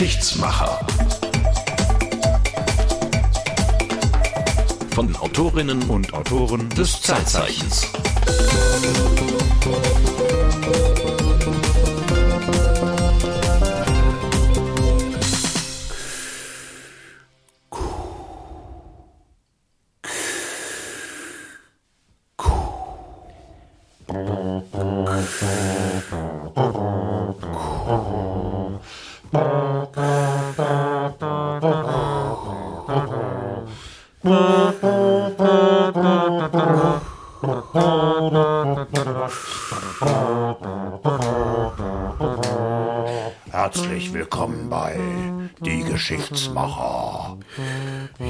Geschichtsmacher. Von den Autorinnen und Autoren des Zeitzeichens. Herzlich Geschichtsmacher.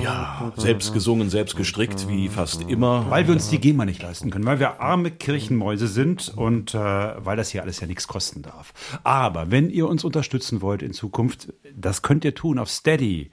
Ja, selbst gesungen, selbst gestrickt, wie fast immer. Weil wir uns die GEMA nicht leisten können, weil wir arme Kirchenmäuse sind und äh, weil das hier alles ja nichts kosten darf. Aber wenn ihr uns unterstützen wollt in Zukunft, das könnt ihr tun auf Steady.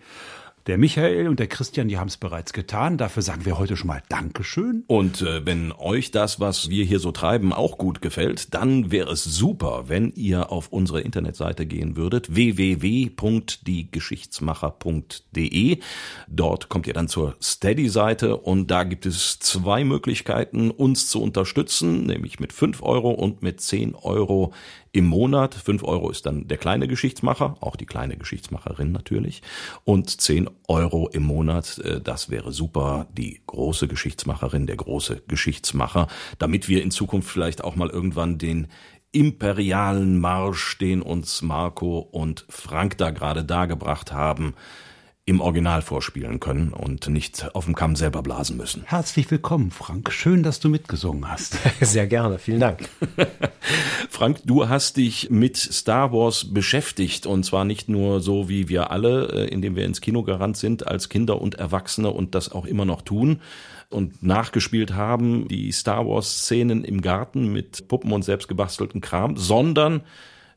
Der Michael und der Christian, die haben es bereits getan. Dafür sagen wir heute schon mal Dankeschön. Und äh, wenn euch das, was wir hier so treiben, auch gut gefällt, dann wäre es super, wenn ihr auf unsere Internetseite gehen würdet, www.diegeschichtsmacher.de. Dort kommt ihr dann zur Steady-Seite und da gibt es zwei Möglichkeiten, uns zu unterstützen, nämlich mit fünf Euro und mit zehn Euro im Monat. Fünf Euro ist dann der kleine Geschichtsmacher, auch die kleine Geschichtsmacherin natürlich. Und zehn Euro im Monat, äh, das wäre super, die große Geschichtsmacherin, der große Geschichtsmacher, damit wir in Zukunft vielleicht auch mal irgendwann den imperialen Marsch, den uns Marco und Frank da gerade dargebracht haben, im Original vorspielen können und nicht auf dem Kamm selber blasen müssen. Herzlich willkommen, Frank. Schön, dass du mitgesungen hast. Sehr gerne, vielen Dank. Frank, du hast dich mit Star Wars beschäftigt und zwar nicht nur so wie wir alle, äh, indem wir ins Kino gerannt sind als Kinder und Erwachsene und das auch immer noch tun und nachgespielt haben, die Star Wars Szenen im Garten mit Puppen und selbstgebastelten Kram, sondern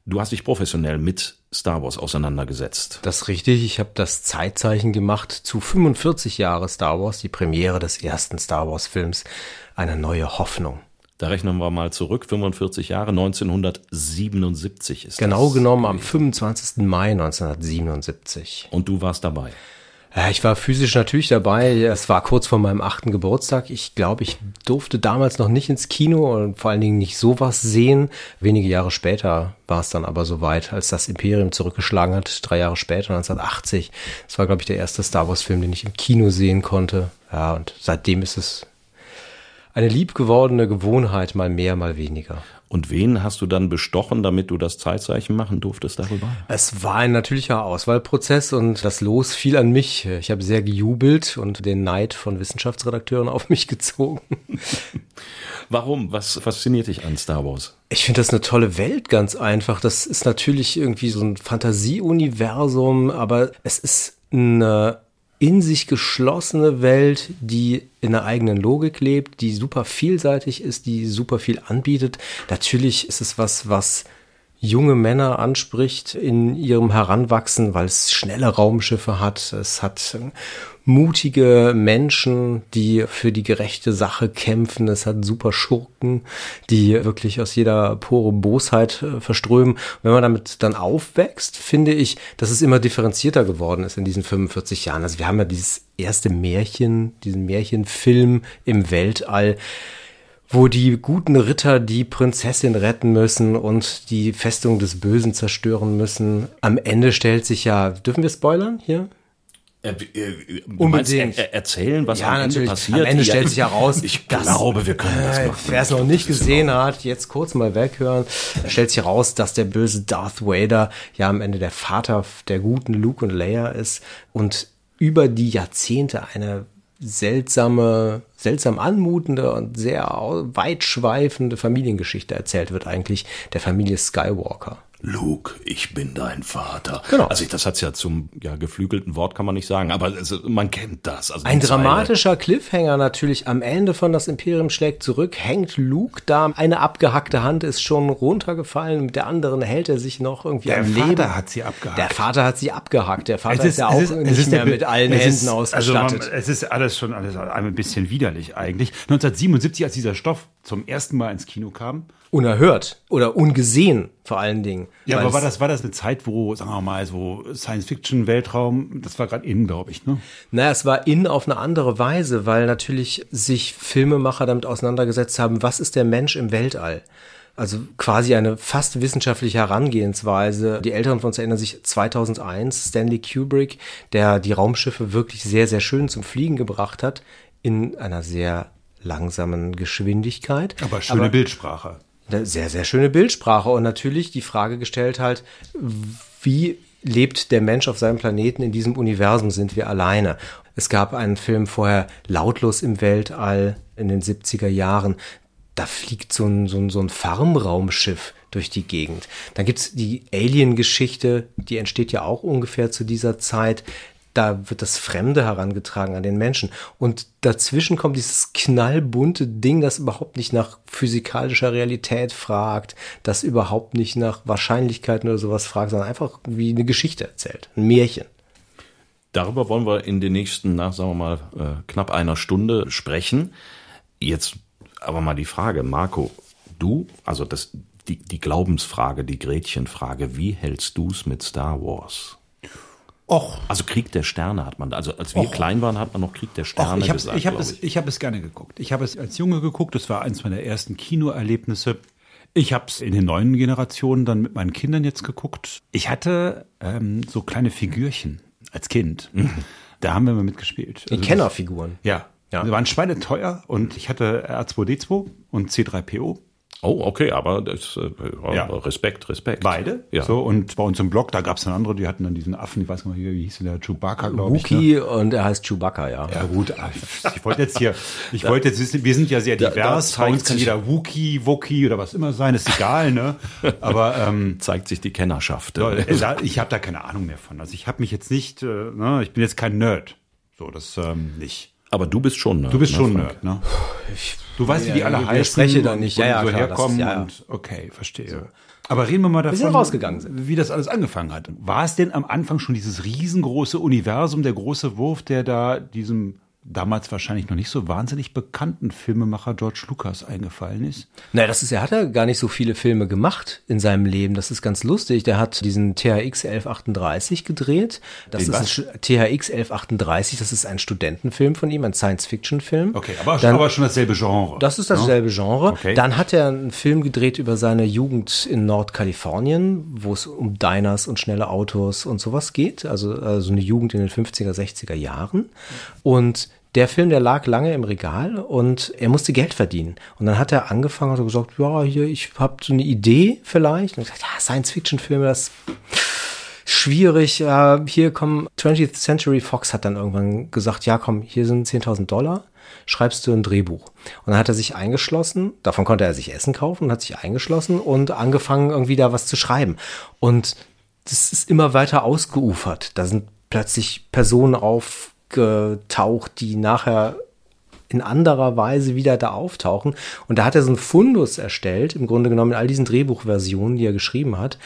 Du hast dich professionell mit Star Wars auseinandergesetzt. Das ist richtig. Ich habe das Zeitzeichen gemacht zu 45 Jahre Star Wars, die Premiere des ersten Star Wars Films, eine neue Hoffnung. Da rechnen wir mal zurück, 45 Jahre, 1977 ist Genau das genommen am 25. Mai 1977. Und du warst dabei. Ja, ich war physisch natürlich dabei. Es war kurz vor meinem achten Geburtstag. Ich glaube, ich durfte damals noch nicht ins Kino und vor allen Dingen nicht sowas sehen. Wenige Jahre später war es dann aber soweit, als das Imperium zurückgeschlagen hat, drei Jahre später, 1980. Das war, glaube ich, der erste Star Wars-Film, den ich im Kino sehen konnte. Ja, und seitdem ist es eine liebgewordene Gewohnheit, mal mehr, mal weniger. Und wen hast du dann bestochen, damit du das Zeitzeichen machen durftest darüber? Es war ein natürlicher Auswahlprozess und das Los fiel an mich. Ich habe sehr gejubelt und den Neid von Wissenschaftsredakteuren auf mich gezogen. Warum? Was fasziniert dich an Star Wars? Ich finde das eine tolle Welt, ganz einfach. Das ist natürlich irgendwie so ein Fantasieuniversum, aber es ist eine in sich geschlossene Welt, die in der eigenen Logik lebt, die super vielseitig ist, die super viel anbietet. Natürlich ist es was, was junge Männer anspricht in ihrem Heranwachsen, weil es schnelle Raumschiffe hat. Es hat mutige Menschen, die für die gerechte Sache kämpfen. Es hat super Schurken, die wirklich aus jeder Pore Bosheit äh, verströmen. wenn man damit dann aufwächst, finde ich, dass es immer differenzierter geworden ist in diesen 45 Jahren. Also wir haben ja dieses erste Märchen, diesen Märchenfilm im Weltall wo die guten Ritter die Prinzessin retten müssen und die Festung des Bösen zerstören müssen. Am Ende stellt sich ja, dürfen wir spoilern hier? Er, äh, Unbedingt. Er, erzählen, was ja, am Ende passiert. Am Ende stellt sich heraus, ich glaube, wir können das machen. Wer es noch nicht gesehen hat, jetzt kurz mal weghören. Stellt sich heraus, dass der böse Darth Vader ja am Ende der Vater der guten Luke und Leia ist und über die Jahrzehnte eine seltsame, seltsam anmutende und sehr weitschweifende Familiengeschichte erzählt wird eigentlich der Familie Skywalker. Luke, ich bin dein Vater. Genau. Also ich, das hat's ja zum ja, geflügelten Wort kann man nicht sagen, aber also, man kennt das. Also Ein dramatischer Cliffhanger natürlich am Ende von das Imperium schlägt zurück, hängt Luke da, eine abgehackte Hand ist schon runtergefallen, mit der anderen hält er sich noch irgendwie der am Vater Leben. hat sie abgehackt. Der Vater hat sie abgehackt. Der Vater Es ist, ja auch es nicht es mehr der- mit allen es Händen ist- ausgestattet. Also man, es ist alles schon alles ein bisschen widerlich eigentlich. 1977, als dieser Stoff zum ersten Mal ins Kino kam. Unerhört oder ungesehen vor allen Dingen. Ja, aber war das, war das eine Zeit, wo, sagen wir mal, so Science-Fiction, Weltraum, das war gerade innen, glaube ich, ne? Naja, es war in auf eine andere Weise, weil natürlich sich Filmemacher damit auseinandergesetzt haben, was ist der Mensch im Weltall? Also quasi eine fast wissenschaftliche Herangehensweise. Die Älteren von uns erinnern sich 2001, Stanley Kubrick, der die Raumschiffe wirklich sehr, sehr schön zum Fliegen gebracht hat, in einer sehr langsamen Geschwindigkeit. Aber schöne Bildsprache. Eine sehr, sehr schöne Bildsprache und natürlich die Frage gestellt halt, wie lebt der Mensch auf seinem Planeten in diesem Universum? Sind wir alleine? Es gab einen Film vorher, Lautlos im Weltall, in den 70er Jahren. Da fliegt so ein, so ein, so ein Farmraumschiff durch die Gegend. Dann gibt's die Alien-Geschichte, die entsteht ja auch ungefähr zu dieser Zeit. Da wird das Fremde herangetragen an den Menschen. Und dazwischen kommt dieses knallbunte Ding, das überhaupt nicht nach physikalischer Realität fragt, das überhaupt nicht nach Wahrscheinlichkeiten oder sowas fragt, sondern einfach wie eine Geschichte erzählt. Ein Märchen. Darüber wollen wir in den nächsten, na, sagen wir mal, äh, knapp einer Stunde sprechen. Jetzt aber mal die Frage, Marco, du, also das, die, die Glaubensfrage, die Gretchenfrage, wie hältst du's mit Star Wars? Och, Also Krieg der Sterne hat man, also als wir klein waren, hat man noch Krieg der Sterne Och, ich habe gesagt. ich hab glaub es, ich hab es gerne geguckt. Ich habe es als Junge geguckt. Das war eins meiner ersten Kinoerlebnisse. Ich habe es in den neuen Generationen dann mit meinen Kindern jetzt geguckt. Ich hatte ähm, so kleine Figürchen als Kind. Da haben wir mal mitgespielt. Die Also das- Kennerfiguren. Ja. Ja. Die waren schweineteuer und ich hatte R2D2 und C3PO. Oh, okay, aber das, äh, Ja. Respekt, Respekt. Beide. Ja. So, und bei uns im Blog, da gab es dann andere, die hatten dann diesen Affen, ich weiß nicht wie hieß der, Chewbacca, glaube ich. Ne? Wookie und er heißt Chewbacca, ja. Ja gut, ich wollte jetzt hier, ich wollte jetzt, wissen, wir sind ja sehr da divers, bei uns kann jeder Wookie, Wookie oder was immer sein, ist egal, ne? Aber ähm, Zeigt sich die Kennerschaft. so, äh, da- ich habe da keine Ahnung mehr von. Also ich habe mich jetzt nicht, äh, ne, ich bin jetzt kein Nerd. So, das ähm, nicht. Aber du bist schon Nerd. Du bist ne, schon Frank? Nerd, ne? Du weißt, wie die Ja, alle ich heißen. widerspreche da und nicht. wo Ja, die ja, so klar, das- herkommen ja, ja. und okay, verstehe. Aber reden wir mal davon, sind rausgegangen sind. wie das alles angefangen hat. War es denn am Anfang schon dieses riesengroße Universum, der große Wurf, der da diesem damals wahrscheinlich noch nicht so wahnsinnig bekannten Filmemacher George Lucas eingefallen ist? Naja, das ist, er hat ja gar nicht so viele Filme gemacht in seinem Leben. Das ist ganz lustig. Der hat diesen THX 1138 gedreht. Das Den ist ein THX 1138. Das ist ein Studentenfilm von ihm, ein Science-Fiction-Film. Okay, aber, Dann- aber schon dasselbe Genre. Das ist dasselbe Genre. Okay. Dann hat er einen Film gedreht über seine Jugend in Nordkalifornien, wo es um Diners und schnelle Autos und sowas geht. Also, also eine Jugend in den 50er, 60er Jahren. Und der Film, der lag lange im Regal und er musste Geld verdienen. Und dann hat er angefangen und gesagt, ja, hier, ich habe so eine Idee vielleicht. Und gesagt, ja, Science-Fiction-Filme, das schwierig. Äh, hier kommen 20th Century Fox hat dann irgendwann gesagt, ja komm, hier sind 10.000 Dollar, schreibst du ein Drehbuch. Und dann hat er sich eingeschlossen, davon konnte er sich Essen kaufen und hat sich eingeschlossen und angefangen irgendwie da was zu schreiben. Und das ist immer weiter ausgeufert. Da sind plötzlich Personen aufgetaucht, die nachher in anderer Weise wieder da auftauchen. Und da hat er so einen Fundus erstellt, im Grunde genommen in all diesen Drehbuchversionen, die er geschrieben hat,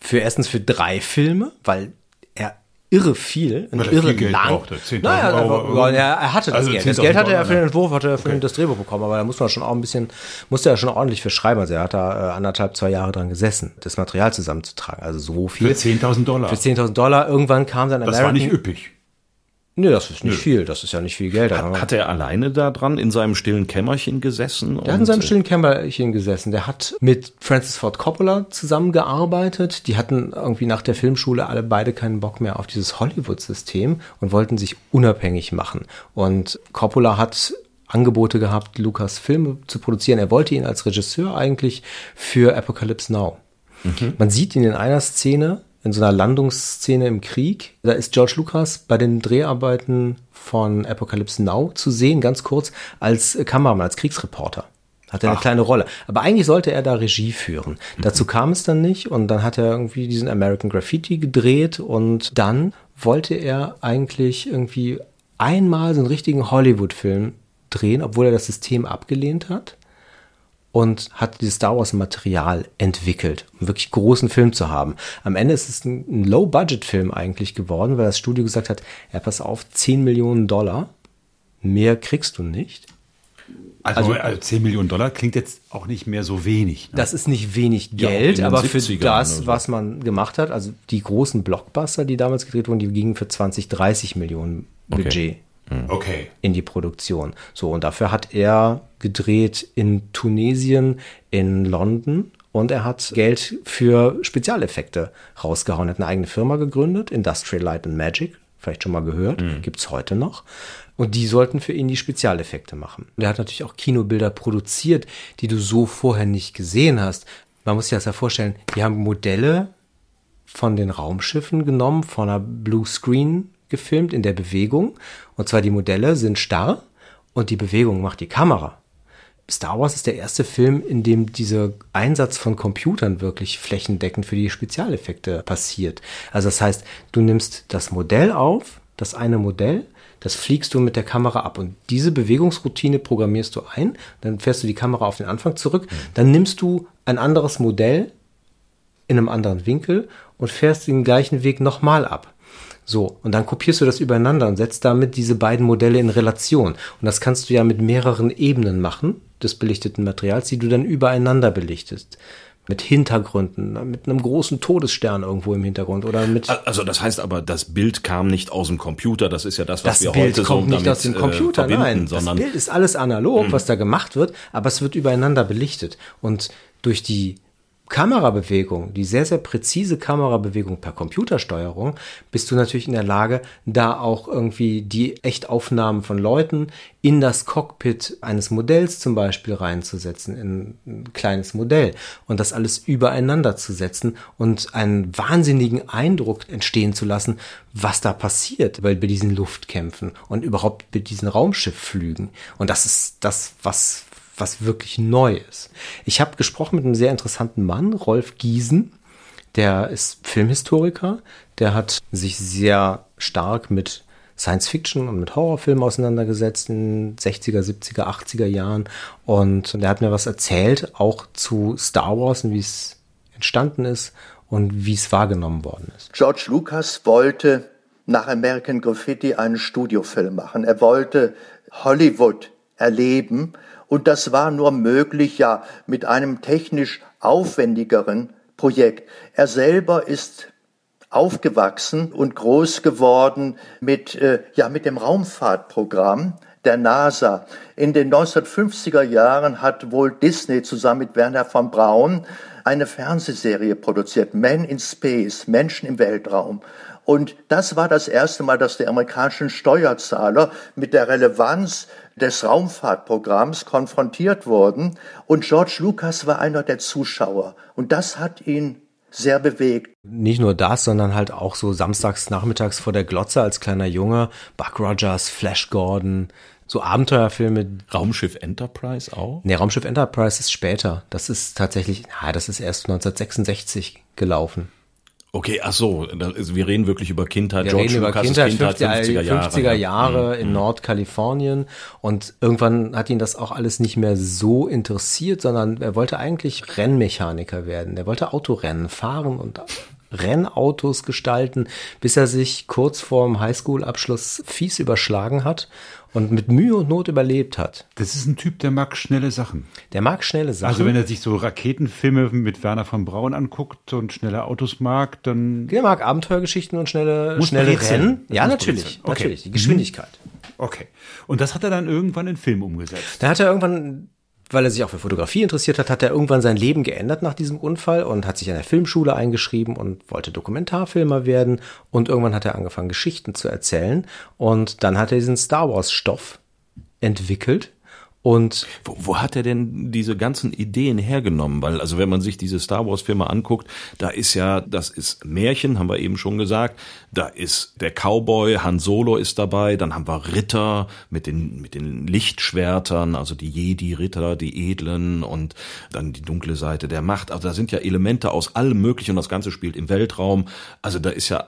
für erstens für drei Filme, weil er irre viel, er irre viel Geld lang. brauchte, 10.000 naja, weil er, er hatte das Also Geld. Das 10.000 Geld hatte er für den Dollar, Entwurf, hatte er für das Drehbuch bekommen, aber da muss man schon auch ein bisschen, musste er schon ordentlich für schreiben. Also er hat da äh, anderthalb, zwei Jahre dran gesessen, das Material zusammenzutragen. Also so viel. Für 10.000 Dollar. Für 10.000 Dollar. Irgendwann kam dann Das American. war nicht üppig. Nee, das ist nicht viel. Das ist ja nicht viel Geld. Wir- Hat er alleine da dran in seinem stillen Kämmerchen gesessen? Der hat in seinem stillen Kämmerchen gesessen. Der hat mit Francis Ford Coppola zusammengearbeitet. Die hatten irgendwie nach der Filmschule alle beide keinen Bock mehr auf dieses Hollywood-System und wollten sich unabhängig machen. Und Coppola hat Angebote gehabt, Lucas Filme zu produzieren. Er wollte ihn als Regisseur eigentlich für Apocalypse Now. Man sieht ihn in einer Szene, in so einer Landungsszene im Krieg. Da ist George Lucas bei den Dreharbeiten von Apocalypse Now zu sehen, ganz kurz, als Kameramann, als Kriegsreporter. Hat er eine kleine Rolle. Aber eigentlich sollte er da Regie führen. Dazu kam es dann nicht und dann hat er irgendwie diesen American Graffiti gedreht und dann wollte er eigentlich irgendwie einmal so einen richtigen Hollywood-Film drehen, obwohl er das System abgelehnt hat und hat dieses Star Wars Material entwickelt, um wirklich großen Film zu haben. Am Ende ist es ein, ein Low-Budget-Film eigentlich geworden, weil das Studio gesagt hat, ja, pass auf, 10 Millionen Dollar, mehr kriegst du nicht. Also, also 10 Millionen Dollar klingt jetzt auch nicht mehr so wenig. Ne? Das ist nicht wenig Geld, Ja, aber für 70ern das, so. was man gemacht hat, also die großen Blockbuster, die damals gedreht wurden, die gingen für 20, 30 Millionen. Budget Okay. In die Produktion. So, und dafür hat er gedreht in Tunesien, in London und er hat Geld für Spezialeffekte rausgehauen. Er hat eine eigene Firma gegründet, Industrial Light and Magic, vielleicht schon mal gehört, gibt's heute noch. Und die sollten für ihn die Spezialeffekte machen. Und er hat natürlich auch Kinobilder produziert, die du so vorher nicht gesehen hast. Man muss sich das ja vorstellen, die haben Modelle von den Raumschiffen genommen, von einer Blue Screen gefilmt in der Bewegung. Und zwar die Modelle sind starr und die Bewegung macht die Kamera. Star Wars ist der erste Film, in dem dieser Einsatz von Computern wirklich flächendeckend für die Spezialeffekte passiert. Also das heißt, du nimmst das Modell auf, das eine Modell, das fliegst du mit der Kamera ab und diese Bewegungsroutine programmierst du ein, dann fährst du die Kamera auf den Anfang zurück, dann nimmst du ein anderes Modell, in einem anderen Winkel und fährst den gleichen Weg nochmal ab. So, und dann kopierst du das übereinander und setzt damit diese beiden Modelle in Relation. Und das kannst du ja mit mehreren Ebenen machen, des belichteten Materials, die du dann übereinander belichtest. Mit Hintergründen, mit einem großen Todesstern irgendwo im Hintergrund oder mit. Also das heißt aber, das Bild kam nicht aus dem Computer. Das ist ja das, was Das wir Bild heute kommt so nicht damit aus dem Computer, äh, nein. sondern das Bild ist alles analog, was da gemacht wird, aber es wird übereinander belichtet. Und durch die Kamerabewegung, die sehr, sehr präzise Kamerabewegung per Computersteuerung, bist du natürlich in der Lage, da auch irgendwie die Echtaufnahmen von Leuten in das Cockpit eines Modells zum Beispiel reinzusetzen, in ein kleines Modell und das alles übereinander zu setzen und einen wahnsinnigen Eindruck entstehen zu lassen, was da passiert bei, bei diesen Luftkämpfen und überhaupt bei diesen Raumschiffflügen. Und das ist das, was was wirklich neu ist. Ich habe gesprochen mit einem sehr interessanten Mann, Rolf Giesen. Der ist Filmhistoriker. Der hat sich sehr stark mit Science Fiction und mit Horrorfilmen auseinandergesetzt in 60er, 70er, 80er Jahren. Und der hat mir was erzählt, auch zu Star Wars und wie es entstanden ist und wie es wahrgenommen worden ist. George Lucas wollte nach American Graffiti einen Studiofilm machen. Er wollte Hollywood erleben und das war nur möglich ja mit einem technisch aufwendigeren Projekt. Er selber ist aufgewachsen und groß geworden mit, äh, ja, mit dem Raumfahrtprogramm der NASA. In den 1950er Jahren hat Walt Disney zusammen mit Werner von Braun eine Fernsehserie produziert, Men in Space, Menschen im Weltraum. Und das war das erste Mal, dass die amerikanischen Steuerzahler mit der Relevanz des Raumfahrtprogramms konfrontiert wurden. Und George Lucas war einer der Zuschauer. Und das hat ihn sehr bewegt. Nicht nur das, sondern halt auch so samstags nachmittags vor der Glotze als kleiner Junge, Buck Rogers, Flash Gordon, so Abenteuerfilme. Raumschiff Enterprise auch. Ne, Raumschiff Enterprise ist später. Das ist tatsächlich, ja, das ist erst 1966 gelaufen. Okay, ach so, ist, wir reden wirklich über Kindheit. Wir George reden über Lucas Kindheit, Kindheit 50er, 50er Jahre. 50er Jahre Mhm. in Nordkalifornien und irgendwann hat ihn das auch alles nicht mehr so interessiert, sondern er wollte eigentlich Rennmechaniker werden. Er wollte Autorennen fahren und Rennautos gestalten, bis er sich kurz vorm Highschool-Abschluss fies überschlagen hat und mit Mühe und Not überlebt hat. Das ist ein Typ, der mag schnelle Sachen. Der mag schnelle Sachen. Also wenn er sich so Raketenfilme mit Werner von Braun anguckt und schnelle Autos mag, dann der mag Abenteuergeschichten und schnelle, schnelle. Rennen. Ja, natürlich. Okay. Natürlich. Die Geschwindigkeit. okay. Und das hat er dann irgendwann in Film umgesetzt. Da hat er irgendwann, weil er sich auch für Fotografie interessiert hat, hat er irgendwann sein Leben geändert nach diesem Unfall und hat sich an der Filmschule eingeschrieben und wollte Dokumentarfilmer werden. Und irgendwann hat er angefangen, Geschichten zu erzählen. Und dann hat er diesen Star Wars-Stoff entwickelt. Und Wo, wo hat er denn diese ganzen Ideen hergenommen? Weil, also wenn man sich diese Star Wars Filme anguckt, da ist ja, das ist Märchen, haben wir eben schon gesagt, da ist der Cowboy, Han Solo ist dabei, dann haben wir Ritter mit den, mit den Lichtschwertern, also die Jedi-Ritter, die Edlen und dann die dunkle Seite der Macht. Also da sind ja Elemente aus allem möglichen und das Ganze spielt im Weltraum. Also da ist ja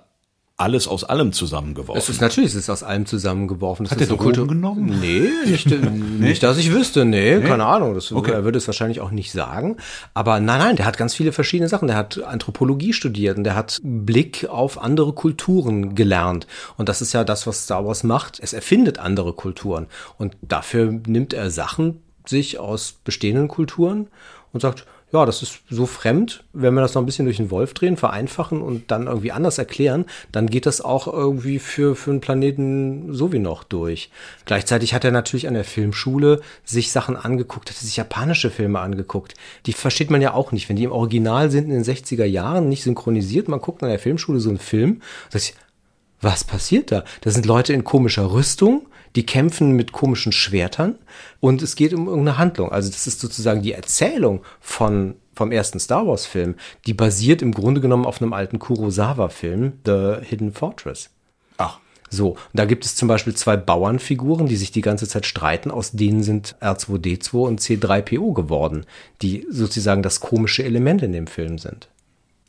alles aus allem zusammengeworfen. Es ist natürlich, es ist aus allem zusammengeworfen. Das Hat ist der so Kultur- genommen? Nee, nicht, nicht, dass ich wüsste. Nee, keine Ahnung. Das, Er würde es wahrscheinlich auch nicht sagen. Aber nein, nein, der hat ganz viele verschiedene Sachen. Der hat Anthropologie studiert und der hat Blick auf andere Kulturen gelernt. Und das ist ja das, was Star Wars macht. Es erfindet andere Kulturen. Und dafür nimmt er Sachen sich aus bestehenden Kulturen und sagt, ja, das ist so fremd, wenn wir das noch ein bisschen durch den Wolf drehen, vereinfachen und dann irgendwie anders erklären, dann geht das auch irgendwie für, für einen Planeten so wie noch durch. Gleichzeitig hat er natürlich an der Filmschule sich Sachen angeguckt, hat sich japanische Filme angeguckt. Die versteht man ja auch nicht, wenn die im Original sind in den 60er Jahren, nicht synchronisiert, man guckt an der Filmschule so einen Film sagt was passiert da? Da sind Leute in komischer Rüstung, die kämpfen mit komischen Schwertern und es geht um irgendeine Handlung. Also das ist sozusagen die Erzählung von vom ersten Star Wars Film, die basiert im Grunde genommen auf einem alten Kurosawa Film, The Hidden Fortress. Ach. So, und da gibt es zum Beispiel zwei Bauernfiguren, die sich die ganze Zeit streiten. Aus denen sind R2D2 und C3PO geworden, die sozusagen das komische Element in dem Film sind.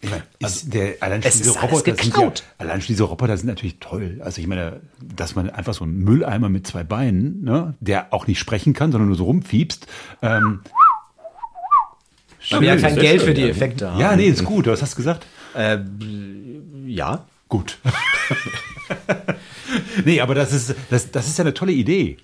Ich meine, ist der, allein schon es diese ist alles Roboter sind ja, geklaut. allein schon diese Roboter sind natürlich toll. Also ich meine, dass man einfach so einen Mülleimer mit zwei Beinen, ne, der auch nicht sprechen kann, sondern nur so rumfiebst. Ähm, Weil wir ja kein Geld für die. Effekte haben. ja, nee, ist gut. Was hast du gesagt? Ja. Gut. nee, aber das ist, das, das ist ja eine tolle Idee.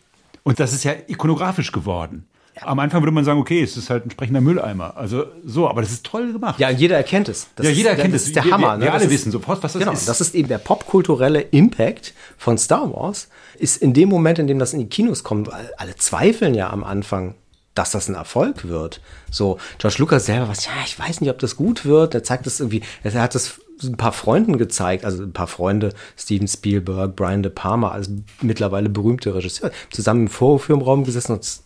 Und das ist ja ikonografisch geworden. Am Anfang würde man sagen, okay, es ist halt ein sprechender Mülleimer. Also so, aber das ist toll gemacht. Ja, jeder erkennt es. Das Ja, jeder ist, erkennt das es. ist der Wir- Hammer. wir- ne? wir Das alle ist- wissen sofort, was das genau, ist. Das ist eben der popkulturelle Impact von Star Wars. Ist in dem Moment, in dem das in die Kinos kommt, weil alle zweifeln ja am Anfang, dass das ein Erfolg wird. So, George Lucas selber was, ja, ich weiß nicht, ob das gut wird. Er zeigt das irgendwie, er hat das ein paar Freunden gezeigt, also ein paar Freunde, Steven Spielberg, Brian De Palma, als mittlerweile berühmte Regisseur, zusammen im Vorführraum gesessen und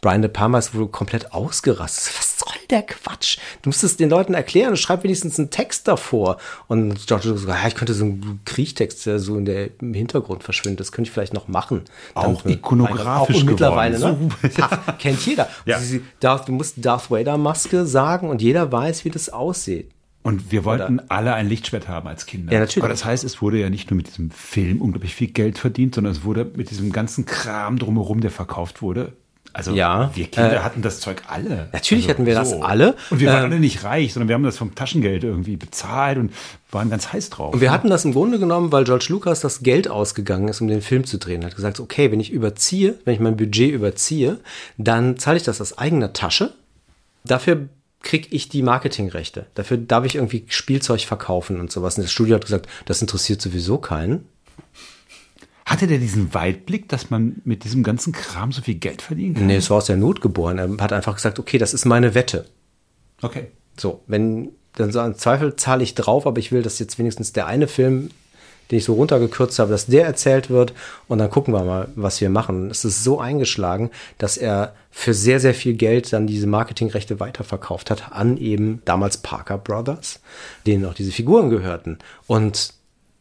Brian De Palma ist wohl komplett ausgerastet. Was soll der Quatsch? Du musst es den Leuten erklären, schreib wenigstens einen Text davor. Und George sagt, ja, ich könnte so einen Kriegstext, der so in der, im Hintergrund verschwindet, das könnte ich vielleicht noch machen. Auch Dann- ikonografisch auch und mittlerweile, geworden. ne? Ha, kennt jeder. Ja. Darth, du musst Darth Vader Maske sagen und jeder weiß, wie das aussieht. Und wir wollten alle ein Lichtschwert haben als Kinder. Ja, natürlich. Aber das heißt, es wurde ja nicht nur mit diesem Film unglaublich viel Geld verdient, sondern es wurde mit diesem ganzen Kram drumherum, der verkauft wurde. Also Ja, wir Kinder äh, hatten das Zeug alle. natürlich also, hatten wir das alle. Und wir waren Ähm, alle nicht reich, sondern wir haben das vom Taschengeld irgendwie bezahlt und waren ganz heiß drauf. Und wir hatten das im Grunde genommen, weil George Lucas das Geld ausgegangen ist, um den Film zu drehen. Er hat gesagt, okay, wenn ich überziehe, wenn ich mein Budget überziehe, dann zahle ich das aus eigener Tasche. Dafür kriege ich die Marketingrechte. Dafür darf ich irgendwie Spielzeug verkaufen und sowas. Und das Studio hat gesagt, das interessiert sowieso keinen. Hatte der diesen Weitblick, dass man mit diesem ganzen Kram so viel Geld verdienen kann? Nee, es war aus der Not geboren. Er hat einfach gesagt, okay, das ist meine Wette. Okay. So, wenn, dann so im Zweifel zahle ich drauf, aber ich will, dass jetzt wenigstens der eine Film, den ich so runtergekürzt habe, dass der erzählt wird und dann gucken wir mal, was wir machen. Es ist so eingeschlagen, dass er für sehr, sehr viel Geld dann diese Marketingrechte weiterverkauft hat an eben damals Parker Brothers, denen auch diese Figuren gehörten. Und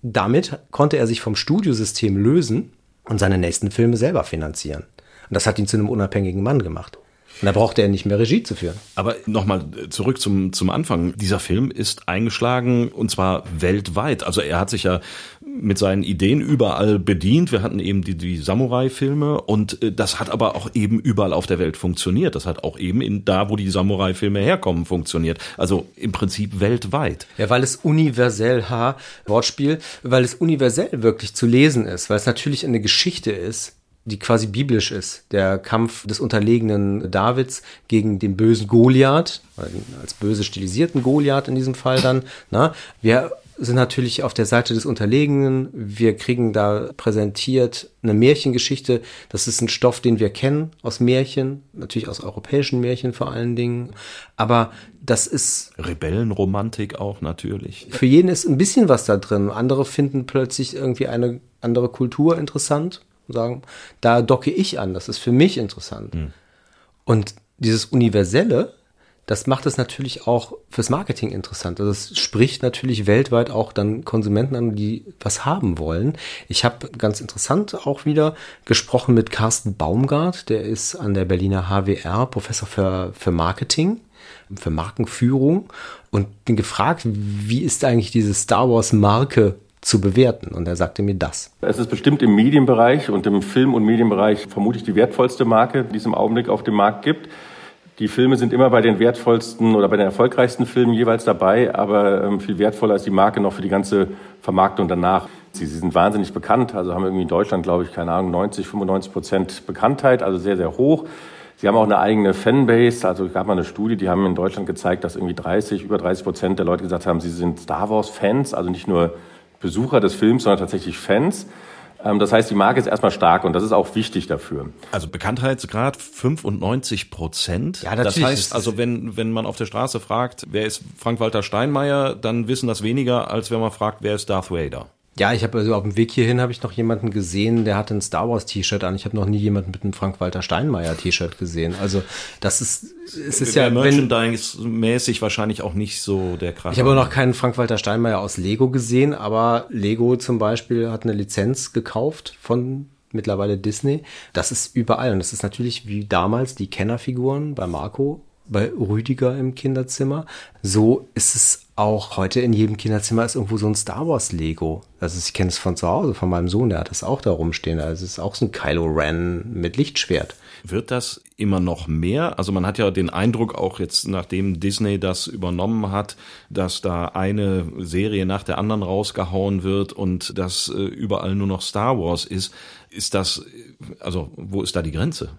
damit konnte er sich vom Studiosystem lösen und seine nächsten Filme selber finanzieren. Und das hat ihn zu einem unabhängigen Mann gemacht. Und da brauchte er nicht mehr Regie zu führen. Aber nochmal zurück zum, zum Anfang. Dieser Film ist eingeschlagen und zwar weltweit. Also er hat sich ja mit seinen Ideen überall bedient. Wir hatten eben die, die Samurai-Filme und äh, das hat aber auch eben überall auf der Welt funktioniert. Das hat auch eben in da, wo die Samurai-Filme herkommen, funktioniert. Also im Prinzip weltweit. Ja, weil es universell, ha, Wortspiel, weil es universell wirklich zu lesen ist, weil es natürlich eine Geschichte ist, die quasi biblisch ist. Der Kampf des unterlegenen Davids gegen den bösen Goliath, den als böse stilisierten Goliath in diesem Fall dann. Na, wir sind natürlich auf der Seite des Unterlegenen. Wir kriegen da präsentiert eine Märchengeschichte. Das ist ein Stoff, den wir kennen aus Märchen, natürlich aus europäischen Märchen vor allen Dingen. Aber das ist Rebellenromantik auch natürlich. für jeden ist ein bisschen was da drin. Andere finden plötzlich irgendwie eine andere Kultur interessant und sagen, da docke ich an, das ist für mich interessant. Und dieses Universelle, das macht es natürlich auch fürs Marketing interessant. Also es spricht natürlich weltweit auch dann Konsumenten an, die was haben wollen. Ich habe ganz interessant auch wieder gesprochen mit Carsten Baumgart, der ist an der Berliner HWR Professor für, für Marketing, für Markenführung und bin gefragt, wie ist eigentlich diese Star Wars Marke zu bewerten. Und er sagte mir das. Es ist bestimmt im Medienbereich und im Film- und Medienbereich vermutlich die wertvollste Marke, die es im Augenblick auf dem Markt gibt. Die Filme sind immer bei den wertvollsten oder bei den erfolgreichsten Filmen jeweils dabei, aber ähm, viel wertvoller ist die Marke noch für die ganze Vermarktung danach. Sie, sie sind wahnsinnig bekannt, also haben irgendwie in Deutschland, glaube ich, keine Ahnung, 90, 95 Prozent Bekanntheit, also sehr, sehr hoch. Sie haben auch eine eigene Fanbase, also es gab mal eine Studie, die haben in Deutschland gezeigt, dass irgendwie 30, über 30 Prozent der Leute gesagt haben, sie sind Star Wars Fans, also nicht nur Besucher des Films, sondern tatsächlich Fans. Ähm, das heißt, die Marke ist erstmal stark und das ist auch wichtig dafür. Also Bekanntheitsgrad 95 Prozent. Ja, natürlich. Das heißt, also wenn, wenn man auf der Straße fragt, wer ist Frank-Walter Steinmeier, dann wissen das weniger, als wenn man fragt, wer ist Darth Vader. Ja, ich habe also auf dem Weg hierhin habe ich noch jemanden gesehen, der hatte ein Star Wars T-Shirt an. Ich habe noch nie jemanden mit einem Frank-Walter Steinmeier T-Shirt gesehen. Also das ist es ist ja Merchandise-mäßig wahrscheinlich auch nicht so der Kracher. Ich habe noch keinen Frank-Walter Steinmeier aus Lego gesehen, aber Lego zum Beispiel hat eine Lizenz gekauft von mittlerweile Disney. Das ist überall und das ist natürlich wie damals die Kennerfiguren bei Marco bei Rüdiger im Kinderzimmer. So ist es auch heute in jedem Kinderzimmer ist irgendwo so ein Star Wars Lego. Also ich kenne es von zu Hause, von meinem Sohn, der hat das auch da rumstehen. Also es ist auch so ein Kylo Ren mit Lichtschwert. Wird das immer noch mehr? Also man hat ja den Eindruck auch jetzt, nachdem Disney das übernommen hat, dass da eine Serie nach der anderen rausgehauen wird und dass äh, überall nur noch Star Wars ist. Ist das, also wo ist da die Grenze?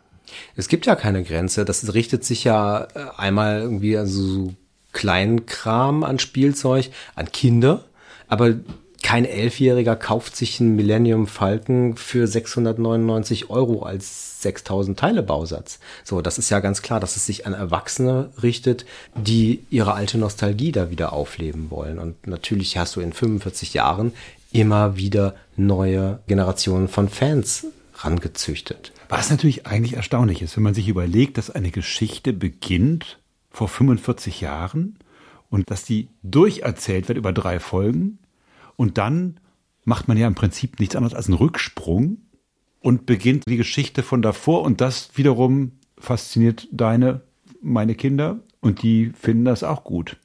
Es gibt ja keine Grenze. Das richtet sich ja äh, einmal irgendwie also so Kleinkram an Spielzeug, an Kinder, aber kein Elfjähriger kauft sich einen Millennium Falcon für 699 Euro als 6000 Teile Bausatz. So, das ist ja ganz klar, dass es sich an Erwachsene richtet, die ihre alte Nostalgie da wieder aufleben wollen. Und natürlich hast du in 45 Jahren immer wieder neue Generationen von Fans rangezüchtet. Was natürlich eigentlich erstaunlich ist, wenn man sich überlegt, dass eine Geschichte beginnt vor 45 Jahren und dass die durcherzählt wird über drei Folgen und dann macht man ja im Prinzip nichts anderes als einen Rücksprung und beginnt die Geschichte von davor und das wiederum fasziniert deine, meine Kinder und die finden das auch gut.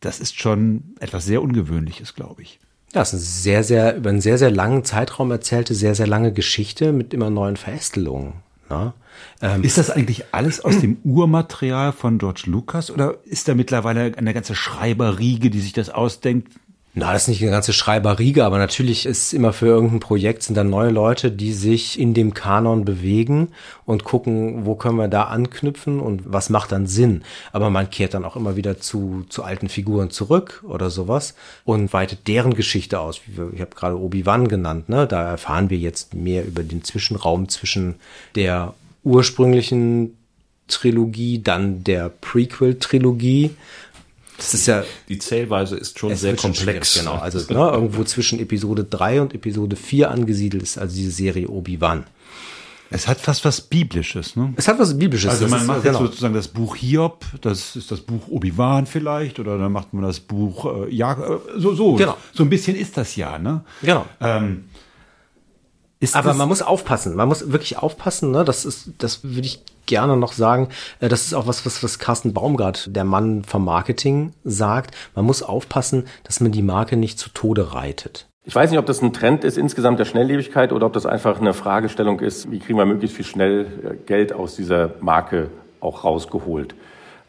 Das ist schon etwas sehr Ungewöhnliches, glaube ich. Das ist eine sehr, sehr, über einen sehr, sehr langen Zeitraum erzählte, sehr, sehr lange Geschichte mit immer neuen Verästelungen. Ne? Ähm, ist das eigentlich alles aus dem Urmaterial von George Lucas oder ist da mittlerweile eine ganze Schreiberriege, die sich das ausdenkt? Na, das ist nicht eine ganze Schreiberriege, aber natürlich ist immer für irgendein Projekt sind dann neue Leute, die sich in dem Kanon bewegen und gucken, wo können wir da anknüpfen und was macht dann Sinn. Aber man kehrt dann auch immer wieder zu, zu alten Figuren zurück oder sowas und weitet deren Geschichte aus. Ich habe gerade Obi-Wan genannt, ne? Da erfahren wir jetzt mehr über den Zwischenraum zwischen der ursprünglichen Trilogie, dann der Prequel-Trilogie das ist ja. Die Zählweise ist schon sehr komplex. Genau. Also ne, irgendwo zwischen Episode 3 und Episode 4 angesiedelt ist also diese Serie Obi-Wan. Es hat fast was Biblisches, ne? Es hat was Biblisches. Also man macht genau. jetzt sozusagen das Buch Hiob, das ist das Buch Obi-Wan vielleicht, oder dann macht man das Buch, äh, ja, äh, so, so, genau. so ein bisschen ist das ja, ne? Genau. Ähm, aber man muss aufpassen, man muss wirklich aufpassen, ne? Das ist, das würde ich gerne noch sagen, äh, das ist auch was, was, was Carsten Baumgart, der Mann vom Marketing, sagt. Man muss aufpassen, dass man die Marke nicht zu Tode reitet. Ich weiß nicht, ob das ein Trend ist insgesamt der Schnelllebigkeit oder ob das einfach eine Fragestellung ist, wie kriegen wir möglichst viel schnell äh, Geld aus dieser Marke auch rausgeholt.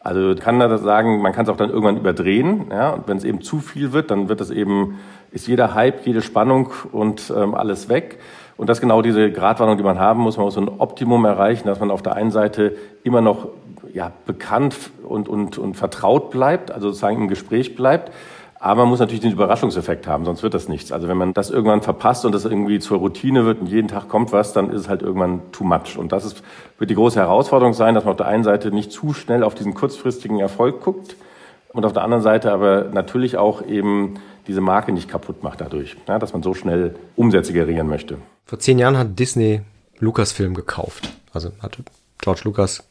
Also kann da sagen, man kann es auch dann irgendwann überdrehen. Ja? Und wenn es eben zu viel wird, dann wird es eben, ist jeder Hype, jede Spannung und ähm, alles weg. Und das ist genau diese Gratwanderung, die man haben muss. Man muss so ein Optimum erreichen, dass man auf der einen Seite immer noch ja, bekannt und, und, und vertraut bleibt, also sozusagen im Gespräch bleibt. Aber man muss natürlich den Überraschungseffekt haben, sonst wird das nichts. Also wenn man das irgendwann verpasst und das irgendwie zur Routine wird und jeden Tag kommt was, dann ist es halt irgendwann too much. Und das ist, wird die große Herausforderung sein, dass man auf der einen Seite nicht zu schnell auf diesen kurzfristigen Erfolg guckt und auf der anderen Seite aber natürlich auch eben diese Marke nicht kaputt macht dadurch, ja, dass man so schnell Umsätze generieren möchte. Vor zehn Jahren hat Disney Lucasfilm gekauft. Also hatte George Lucas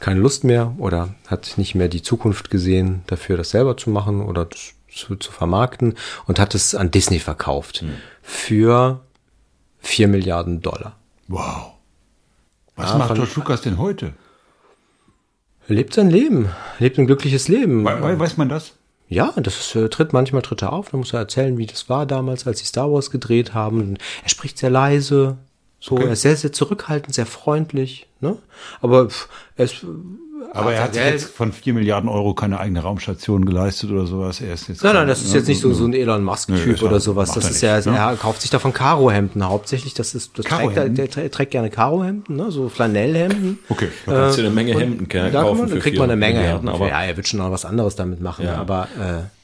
keine Lust mehr oder hat nicht mehr die Zukunft gesehen, dafür das selber zu machen oder zu, zu vermarkten und hat es an Disney verkauft hm. für vier Milliarden Dollar. Wow. Was ja, macht George Lucas denn heute? Er lebt sein Leben, lebt ein glückliches Leben. We weiß man das? Ja, das ist, äh, tritt manchmal tritt er auf, dann muss er erzählen, wie das war damals, als sie Star Wars gedreht haben. Er spricht sehr leise, so, er ist sehr, sehr zurückhaltend, sehr freundlich, ne? Aber pff, er ist, Aber er hat sich jetzt von 4 Milliarden Euro keine eigene Raumstation geleistet oder sowas. Er ist jetzt Nein, nein, das ist jetzt nicht so, so ein Elon Musk-Typ oder sowas. Das er ist ja, ne? er kauft sich davon Karohemden hauptsächlich. Das ist, das trägt er, der, der trägt gerne Karohemden, ne, so Flanellhemden. Okay. Da kannst du eine Menge Hemden Da, kaufen da für kriegt man eine Menge Hemden. aber ja, er wird schon noch was anderes damit machen, Ja. aber äh,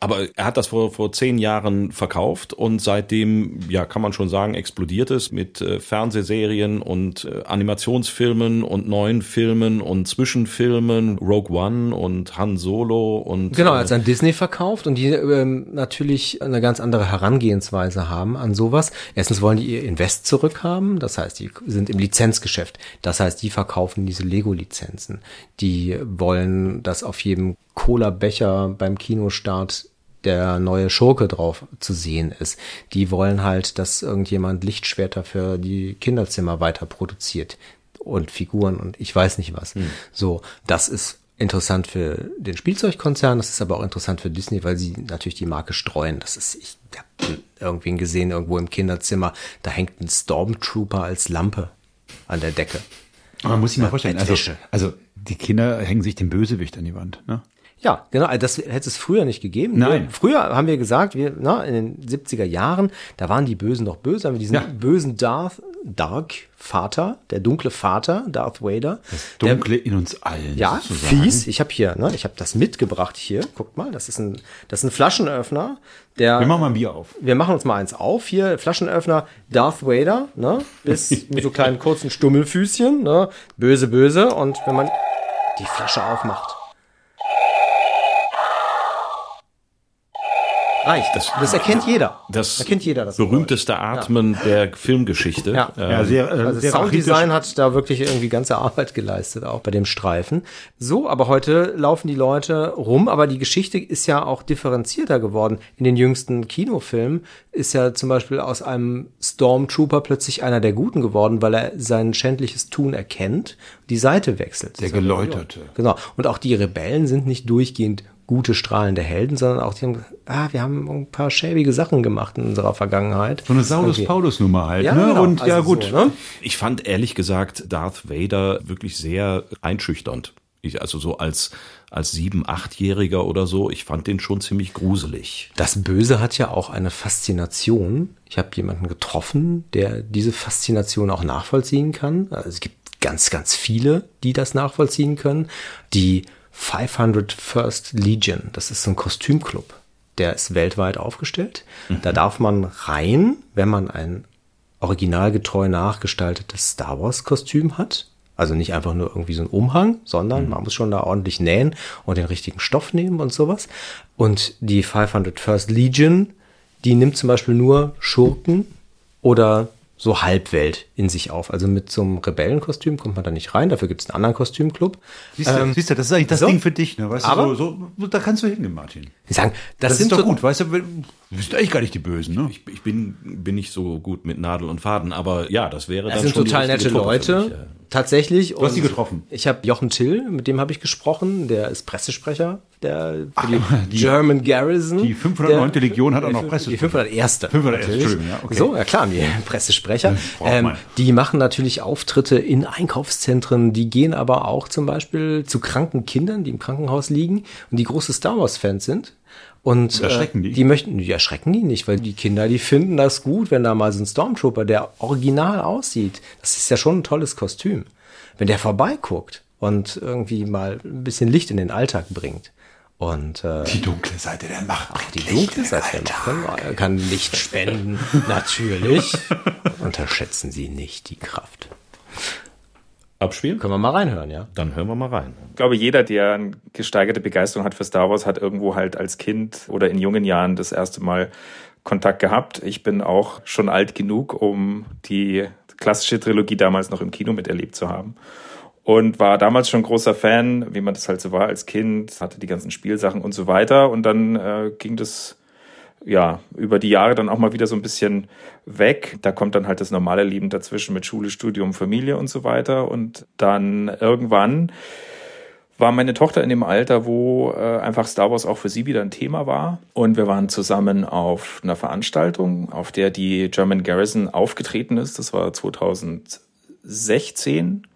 Aber er hat das vor, vor zehn Jahren verkauft und seitdem, ja, kann man schon sagen, explodiert es mit äh, Fernsehserien und äh, Animationsfilmen und neuen Filmen und Zwischenfilmen, Rogue One und Han Solo und Genau, er äh, hat es an Disney verkauft und die ähm, natürlich eine ganz andere Herangehensweise haben an sowas. Erstens wollen die ihr Invest zurückhaben, das heißt, die sind im Lizenzgeschäft. Das heißt, die verkaufen diese Lego-Lizenzen. Die wollen, dass auf jedem Cola-Becher beim Kinostart der neue Schurke drauf zu sehen ist. Die wollen halt, dass irgendjemand Lichtschwerter für die Kinderzimmer weiter produziert und Figuren und ich weiß nicht was. So, das ist interessant für den Spielzeugkonzern, das ist aber auch interessant für Disney, weil sie natürlich die Marke streuen. Das ist, ich habe irgendwen gesehen, irgendwo im Kinderzimmer, da hängt ein Stormtrooper als Lampe an der Decke. Aber man muss sich mal vorstellen, also, also die Kinder hängen sich den Bösewicht an die Wand. Ne? Ja, genau. also Das hätte es früher nicht gegeben. Nein. Wir, früher haben wir gesagt, wir, na, in den 70er Jahren, da waren die Bösen noch böse, haben wir diesen Ja. bösen Darth, Dark Vater, der dunkle Vater, Darth Vader. der, Dunkle in uns allen. ja, sozusagen. fies. Ich habe hier, ne, ich habe das mitgebracht hier. Guckt mal, das ist ein, das ist ein Flaschenöffner. Der, Wir machen mal ein Bier auf. wir machen uns mal eins auf. Hier, Flaschenöffner Darth Vader, ne? Bis mit so kleinen kurzen Stummelfüßchen, ne? Böse, böse. Und wenn man die Flasche aufmacht. Reicht. Das, das erkennt jeder. das erkennt jeder. Das berühmteste Atmen der Filmgeschichte. Ja. Äh, Ja, sehr, äh, also sehr Sounddesign hat da wirklich irgendwie ganze Arbeit geleistet, auch bei dem Streifen. So, aber heute laufen die Leute rum, aber die Geschichte ist ja auch differenzierter geworden. In den jüngsten Kinofilmen ist ja zum Beispiel aus einem Stormtrooper plötzlich einer der Guten geworden, weil er sein schändliches Tun erkennt, die Seite wechselt. Der Geläuterte. Genau. Und auch die Rebellen sind nicht durchgehend gute strahlende Helden, sondern auch die haben, ah, wir haben ein paar schäbige Sachen gemacht in unserer Vergangenheit. So eine Saulus Irgendwie. Paulus Nummer halt. Ja, ne? genau. Und ja Also gut. So, ne? Ich fand ehrlich gesagt Darth Vader wirklich sehr einschüchternd. Ich, also so als, als sieben, achtjähriger oder so, ich fand den schon ziemlich gruselig. Das Böse hat ja auch eine Faszination. Ich habe jemanden getroffen, der diese Faszination auch nachvollziehen kann. Also es gibt ganz, ganz viele, die das nachvollziehen können. Die 501st Legion, das ist so ein Kostümclub. Der ist weltweit aufgestellt. Da darf man rein, wenn man ein originalgetreu nachgestaltetes Star Wars Kostüm hat. Also nicht einfach nur irgendwie so ein Umhang, sondern man muss schon da ordentlich nähen und den richtigen Stoff nehmen und sowas. Und die 501st Legion, die nimmt zum Beispiel nur Schurken oder so Halbwelt in sich auf. Also mit so einem Rebellenkostüm kommt man da nicht rein. Dafür gibt es einen anderen Kostümclub. Siehst du, siehst du, das ist eigentlich das so. Ding für dich. Ne? Weißt Aber- du, so, so, da kannst du hingehen, Martin. Die sagen, das, Das, ist doch so, gut, weißt du, wir wir sind eigentlich gar nicht die Bösen, ne? Ich, ich bin, bin nicht so gut mit Nadel und Faden, aber ja, das wäre Das dann sind schon die total nette Truppe Leute. mich, ja. Tatsächlich. Du hast die getroffen? Ich habe Jochen Till, mit dem habe ich gesprochen. Der ist Pressesprecher der für die, German Garrison. die 509. Der- Legion hat auch noch die Pressesprecher. 501. 501. natürlich. Entschuldigung, ja, okay. So, ja klar, wir Pressesprecher. braucht Ähm, die machen natürlich Auftritte in Einkaufszentren. Die gehen aber auch zum Beispiel zu kranken Kindern, die im Krankenhaus liegen und die große Star Wars Fans sind. Und erschrecken äh, die? die möchten, die erschrecken die nicht, weil die Kinder, die finden das gut, wenn da mal so ein Stormtrooper, der original aussieht. Das ist ja schon ein tolles Kostüm. Wenn der vorbeiguckt und irgendwie mal ein bisschen Licht in den Alltag bringt. Und äh, Die dunkle Seite der Macht. die dunkle Seite der Macht kann, kann Licht spenden. Natürlich. Unterschätzen Sie nicht die Kraft. Abspielen? Können wir mal reinhören, ja? Dann hören wir mal rein. Ich glaube, jeder, der eine gesteigerte Begeisterung hat für Star Wars, hat irgendwo halt als Kind oder in jungen Jahren das erste Mal Kontakt gehabt. Ich bin auch schon alt genug, um die klassische Trilogie damals noch im Kino miterlebt zu haben. Und war damals schon großer Fan, wie man das halt so war als Kind, hatte die ganzen Spielsachen und so weiter. Und dann äh, ging das ja, über die Jahre dann auch mal wieder so ein bisschen weg. Da kommt dann halt das normale Leben dazwischen mit Schule, Studium, Familie und so weiter. Und dann irgendwann war meine Tochter in dem Alter, wo äh, einfach Star Wars auch für sie wieder ein Thema war. Und wir waren zusammen auf einer Veranstaltung, auf der die German Garrison aufgetreten ist. Das war 2016.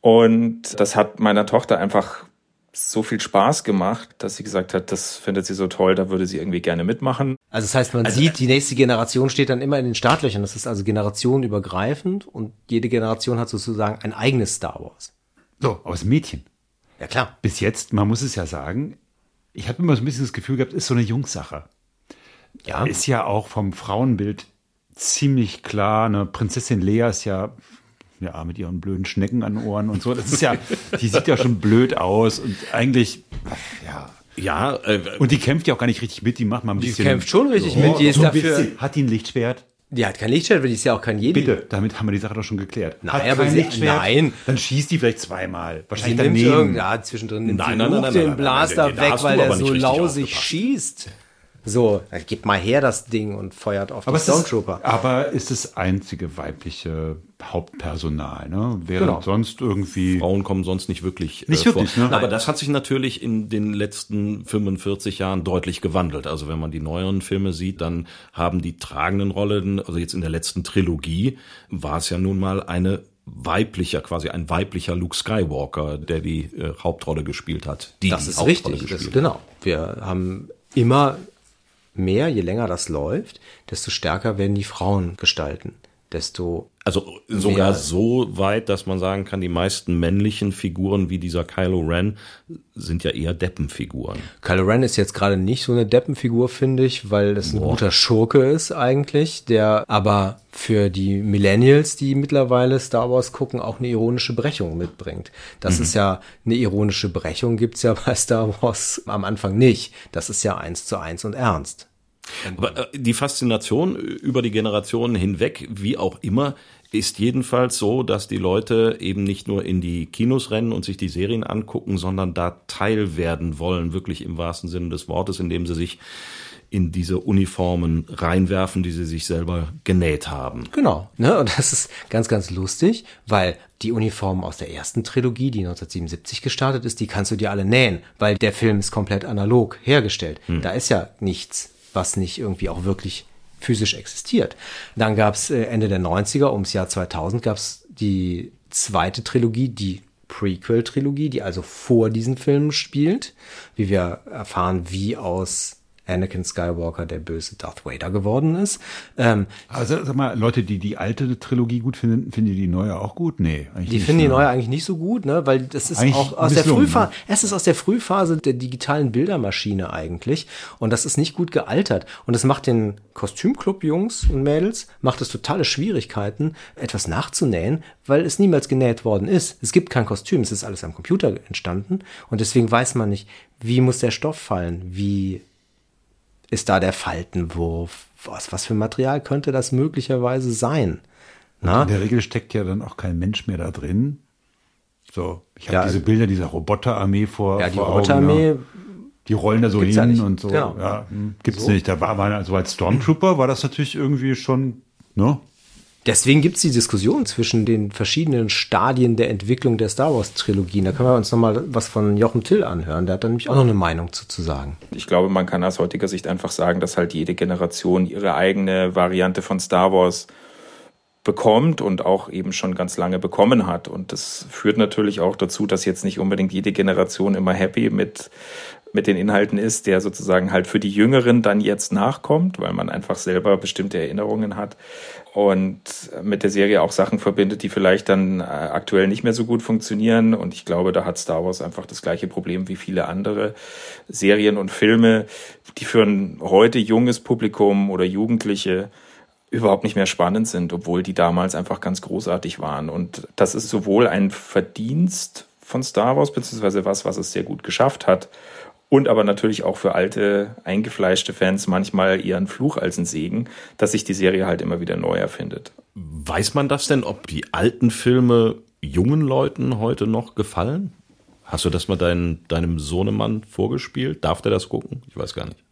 Und das hat meiner Tochter einfach so viel Spaß gemacht, dass sie gesagt hat, das findet sie so toll, da würde sie irgendwie gerne mitmachen. Also das heißt, man also, sieht, die nächste Generation steht dann immer in den Startlöchern. Das ist also generationenübergreifend und jede Generation hat sozusagen ein eigenes Star Wars. So, aus Mädchen. Ja, klar. Bis jetzt, man muss es ja sagen, ich habe immer so ein bisschen das Gefühl gehabt, ist so eine Jungssache. Ja. Ist ja auch vom Frauenbild ziemlich klar. Eine Prinzessin Lea ist ja ja, mit ihren blöden Schnecken an Ohren und so. Das ist ja, die sieht ja schon blöd aus und eigentlich, ja. Ja, äh, und die kämpft ja auch gar nicht richtig mit, die macht mal ein bisschen. Die kämpft schon richtig so, mit, die ist so dafür. Hat die ein Lichtschwert? Die hat kein Lichtschwert, weil die ist ja auch kein Jedi. Bitte, damit haben wir die Sache doch schon geklärt. Nein, hat aber sie, Lichtschwert, nein. Dann schießt die vielleicht zweimal. Wahrscheinlich sie daneben. Ja, zwischendrin nimmt nein, nein, nein, nein, den Blaster weg, weil der so lausig schießt. So, gib mal her das Ding und feuert auf aber die Stormtrooper. Ist, aber ist das einzige weibliche Hauptpersonal, ne? Während genau. sonst irgendwie. Frauen kommen sonst nicht wirklich. Nicht äh, wirklich, vor. ne? Aber das hat sich natürlich in den letzten 45 Jahren deutlich gewandelt. Also wenn man die neueren Filme sieht, dann haben die tragenden Rollen, also jetzt in der letzten Trilogie, war es ja nun mal eine weiblicher, quasi ein weiblicher Luke Skywalker, der die äh, Hauptrolle gespielt hat. Die das ist richtig, das, genau. Wir haben immer mehr, je länger das läuft, desto stärker werden die Frauen gestalten. Desto also sogar so weit, dass man sagen kann, die meisten männlichen Figuren wie dieser Kylo Ren sind ja eher Deppenfiguren. Kylo Ren ist jetzt gerade nicht so eine Deppenfigur, finde ich, weil das ein Boah. guter Schurke ist eigentlich, der aber für die Millennials, die mittlerweile Star Wars gucken, auch eine ironische Brechung mitbringt. Das mhm. ist ja eine ironische Brechung, gibt's ja bei Star Wars am Anfang nicht. Das ist ja eins zu eins und ernst. Aber äh, die Faszination über die Generationen hinweg, wie auch immer, ist jedenfalls so, dass die Leute eben nicht nur in die Kinos rennen und sich die Serien angucken, sondern da teil werden wollen, wirklich im wahrsten Sinne des Wortes, indem sie sich in diese Uniformen reinwerfen, die sie sich selber genäht haben. Genau, ne? Und das ist ganz, ganz lustig, weil die Uniformen aus der ersten Trilogie, die 1977 gestartet ist, die kannst du dir alle nähen, weil der Film ist komplett analog hergestellt. Hm. Da ist ja nichts was nicht irgendwie auch wirklich physisch existiert. Dann gab es äh, Ende der 90er, ums Jahr 2000, gab es die zweite Trilogie, die Prequel-Trilogie, die also vor diesen Filmen spielt, wie wir erfahren, wie aus Anakin Skywalker der böse Darth Vader geworden ist. Ähm, also sag mal, Leute, die die alte Trilogie gut finden, finden die die neue auch gut? Nee, eigentlich Die nicht, finden die ne? neue eigentlich nicht so gut, ne, weil das ist eigentlich auch aus der Frühphase, ne? es ist aus der Frühphase der digitalen Bildermaschine eigentlich und das ist nicht gut gealtert und das macht den Kostümclub Jungs und Mädels macht es totale Schwierigkeiten etwas nachzunähen, weil es niemals genäht worden ist. Es gibt kein Kostüm, es ist alles am Computer entstanden und deswegen weiß man nicht, wie muss der Stoff fallen, wie ist da der Faltenwurf? Was, was für Material könnte das möglicherweise sein? Na? In der Regel steckt ja dann auch kein Mensch mehr da drin. So, ich habe ja, diese Bilder dieser Roboterarmee vor. Ja, die Roboterarmee. Ja. Die rollen da so hin und so. Genau. Ja, hm, gibt's so. nicht. Da war man, also als Stormtrooper war das natürlich irgendwie schon, ne? Deswegen gibt es die Diskussion zwischen den verschiedenen Stadien der Entwicklung der Star Wars-Trilogien. Da können wir uns nochmal was von Jochen Till anhören. Der hat da nämlich auch noch eine Meinung zu, zu sagen. Ich glaube, man kann aus heutiger Sicht einfach sagen, dass halt jede Generation ihre eigene Variante von Star Wars bekommt und auch eben schon ganz lange bekommen hat. Und das führt natürlich auch dazu, dass jetzt nicht unbedingt jede Generation immer happy mit mit den Inhalten ist, der sozusagen halt für die Jüngeren dann jetzt nachkommt, weil man einfach selber bestimmte Erinnerungen hat und mit der Serie auch Sachen verbindet, die vielleicht dann äh, aktuell nicht mehr so gut funktionieren. Und ich glaube, da hat Star Wars einfach das gleiche Problem wie viele andere Serien und Filme, die für ein heute junges Publikum oder Jugendliche überhaupt nicht mehr spannend sind, obwohl die damals einfach ganz großartig waren. Und das ist sowohl ein Verdienst von Star Wars, beziehungsweise was, was es sehr gut geschafft hat, und aber natürlich auch für alte, eingefleischte Fans manchmal eher ein Fluch als ein Segen, dass sich die Serie halt immer wieder neu erfindet. Weiß man das denn, ob die alten Filme jungen Leuten heute noch gefallen? Hast du das mal dein, deinem Sohnemann vorgespielt? Darf der das gucken? Ich weiß gar nicht.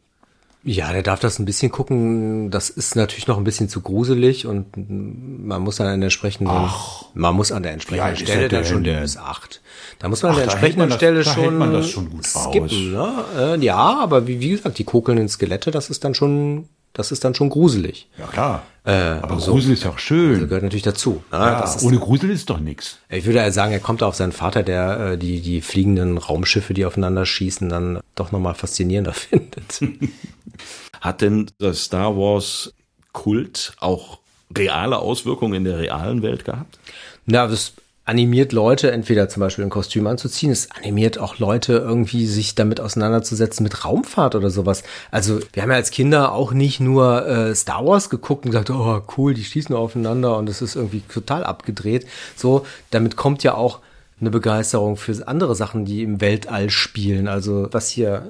Ja, der darf das ein bisschen gucken. Das ist natürlich noch ein bisschen zu gruselig und man muss an der entsprechenden, Ach. man muss an der entsprechenden Ja, Stelle dann der- schon der- bis acht. Da muss man an Ach, der hält man entsprechenden das- Stelle schon, schon gut skippen. Ne? Äh, ja, aber wie, wie gesagt, die kokelnden Skelette, das ist dann schon, das ist dann schon gruselig. Ja, klar. Äh, Aber so. Grusel ist ja auch Das schön. gehört natürlich dazu. Ne? Ja, ist, ohne Grusel ist doch nichts. ich würde ja sagen, er kommt auf seinen Vater, der äh, die, die fliegenden Raumschiffe, die aufeinander schießen, dann doch nochmal faszinierender findet. Hat denn das Star Wars Kult auch reale Auswirkungen in der realen Welt gehabt? Na, das animiert Leute, entweder zum Beispiel ein Kostüm anzuziehen, es animiert auch Leute irgendwie sich damit auseinanderzusetzen mit Raumfahrt oder sowas. Also wir haben ja als Kinder auch nicht nur äh, Star Wars geguckt und gesagt, oh cool, die schießen aufeinander und es ist irgendwie total abgedreht. So, damit kommt ja auch eine Begeisterung für andere Sachen, die im Weltall spielen. Also was hier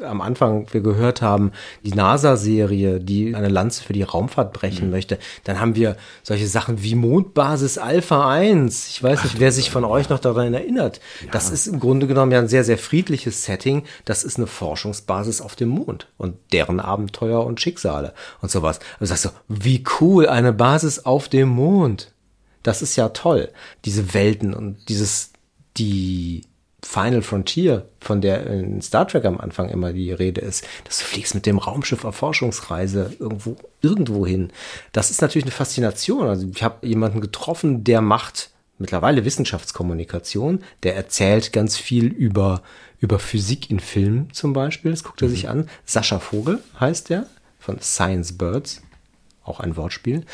äh, am Anfang wir gehört haben, die NASA-Serie, die eine Lanze für die Raumfahrt brechen möchte. Dann haben wir solche Sachen wie Mondbasis Alpha 1. Ich weiß nicht, wer sich von euch noch daran erinnert. Das ist im Grunde genommen ja ein sehr, sehr friedliches Setting. Das ist eine Forschungsbasis auf dem Mond und deren Abenteuer und Schicksale und sowas. Und du sagst so, wie cool, eine Basis auf dem Mond. Das ist ja toll. Diese Welten und dieses, die Final Frontier, von der in Star Trek am Anfang immer die Rede ist, dass du fliegst mit dem Raumschiff auf Forschungsreise irgendwo, irgendwo hin. Das ist natürlich eine Faszination. Also ich habe jemanden getroffen, der macht mittlerweile Wissenschaftskommunikation, der erzählt ganz viel über, über Physik in Filmen zum Beispiel. Das guckt er sich an. Sascha Vogel heißt der von Science Birds auch ein Wortspiel.